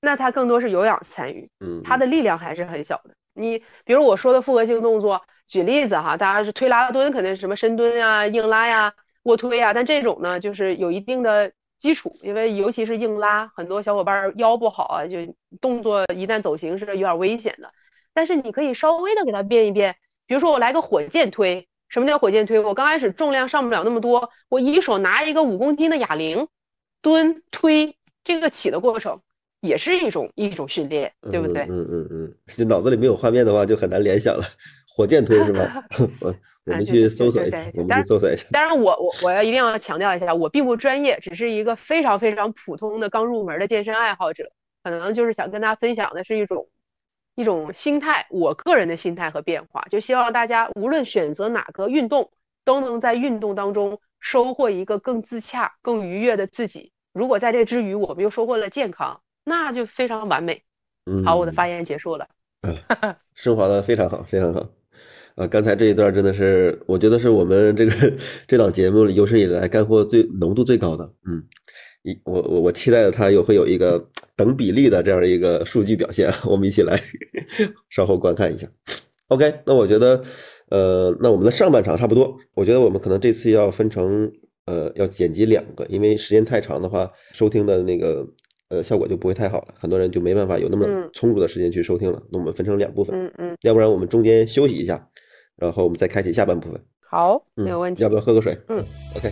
那它更多是有氧参与，嗯，它的力量还是很小的。你比如我说的复合性动作。举例子哈，大家是推拉蹲，肯定是什么深蹲呀、硬拉呀、卧推呀，但这种呢，就是有一定的基础，因为尤其是硬拉，很多小伙伴腰不好啊，就动作一旦走形是有点危险的。但是你可以稍微的给它变一变，比如说我来个火箭推，什么叫火箭推？我刚开始重量上不了那么多，我一手拿一个五公斤的哑铃，蹲推，这个起的过程也是一种一种训练，对不对？嗯嗯嗯，就脑子里没有画面的话，就很难联想了。火箭推是吧？我我们去搜索一下，我们去搜索一下。当然，我我我要一定要强调一下，我并不专业，只是一个非常非常普通的刚入门的健身爱好者，可能就是想跟大家分享的是一种一种心态，我个人的心态和变化，就希望大家无论选择哪个运动，都能在运动当中收获一个更自洽、更愉悦的自己。如果在这之余，我们又收获了健康，那就非常完美。嗯，好，我的发言结束了。嗯，升华的非常好，非常好。啊，刚才这一段真的是，我觉得是我们这个这档节目有史以来干货最浓度最高的。嗯，一我我我期待的它有会有一个等比例的这样一个数据表现，[LAUGHS] 我们一起来稍后观看一下。OK，那我觉得，呃，那我们的上半场差不多，我觉得我们可能这次要分成，呃，要剪辑两个，因为时间太长的话，收听的那个呃效果就不会太好了，很多人就没办法有那么充足的时间去收听了。那我们分成两部分，嗯嗯，要不然我们中间休息一下。然后我们再开启下半部分。好，没有问题。要不要喝个水？嗯，OK。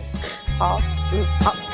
好，嗯，好。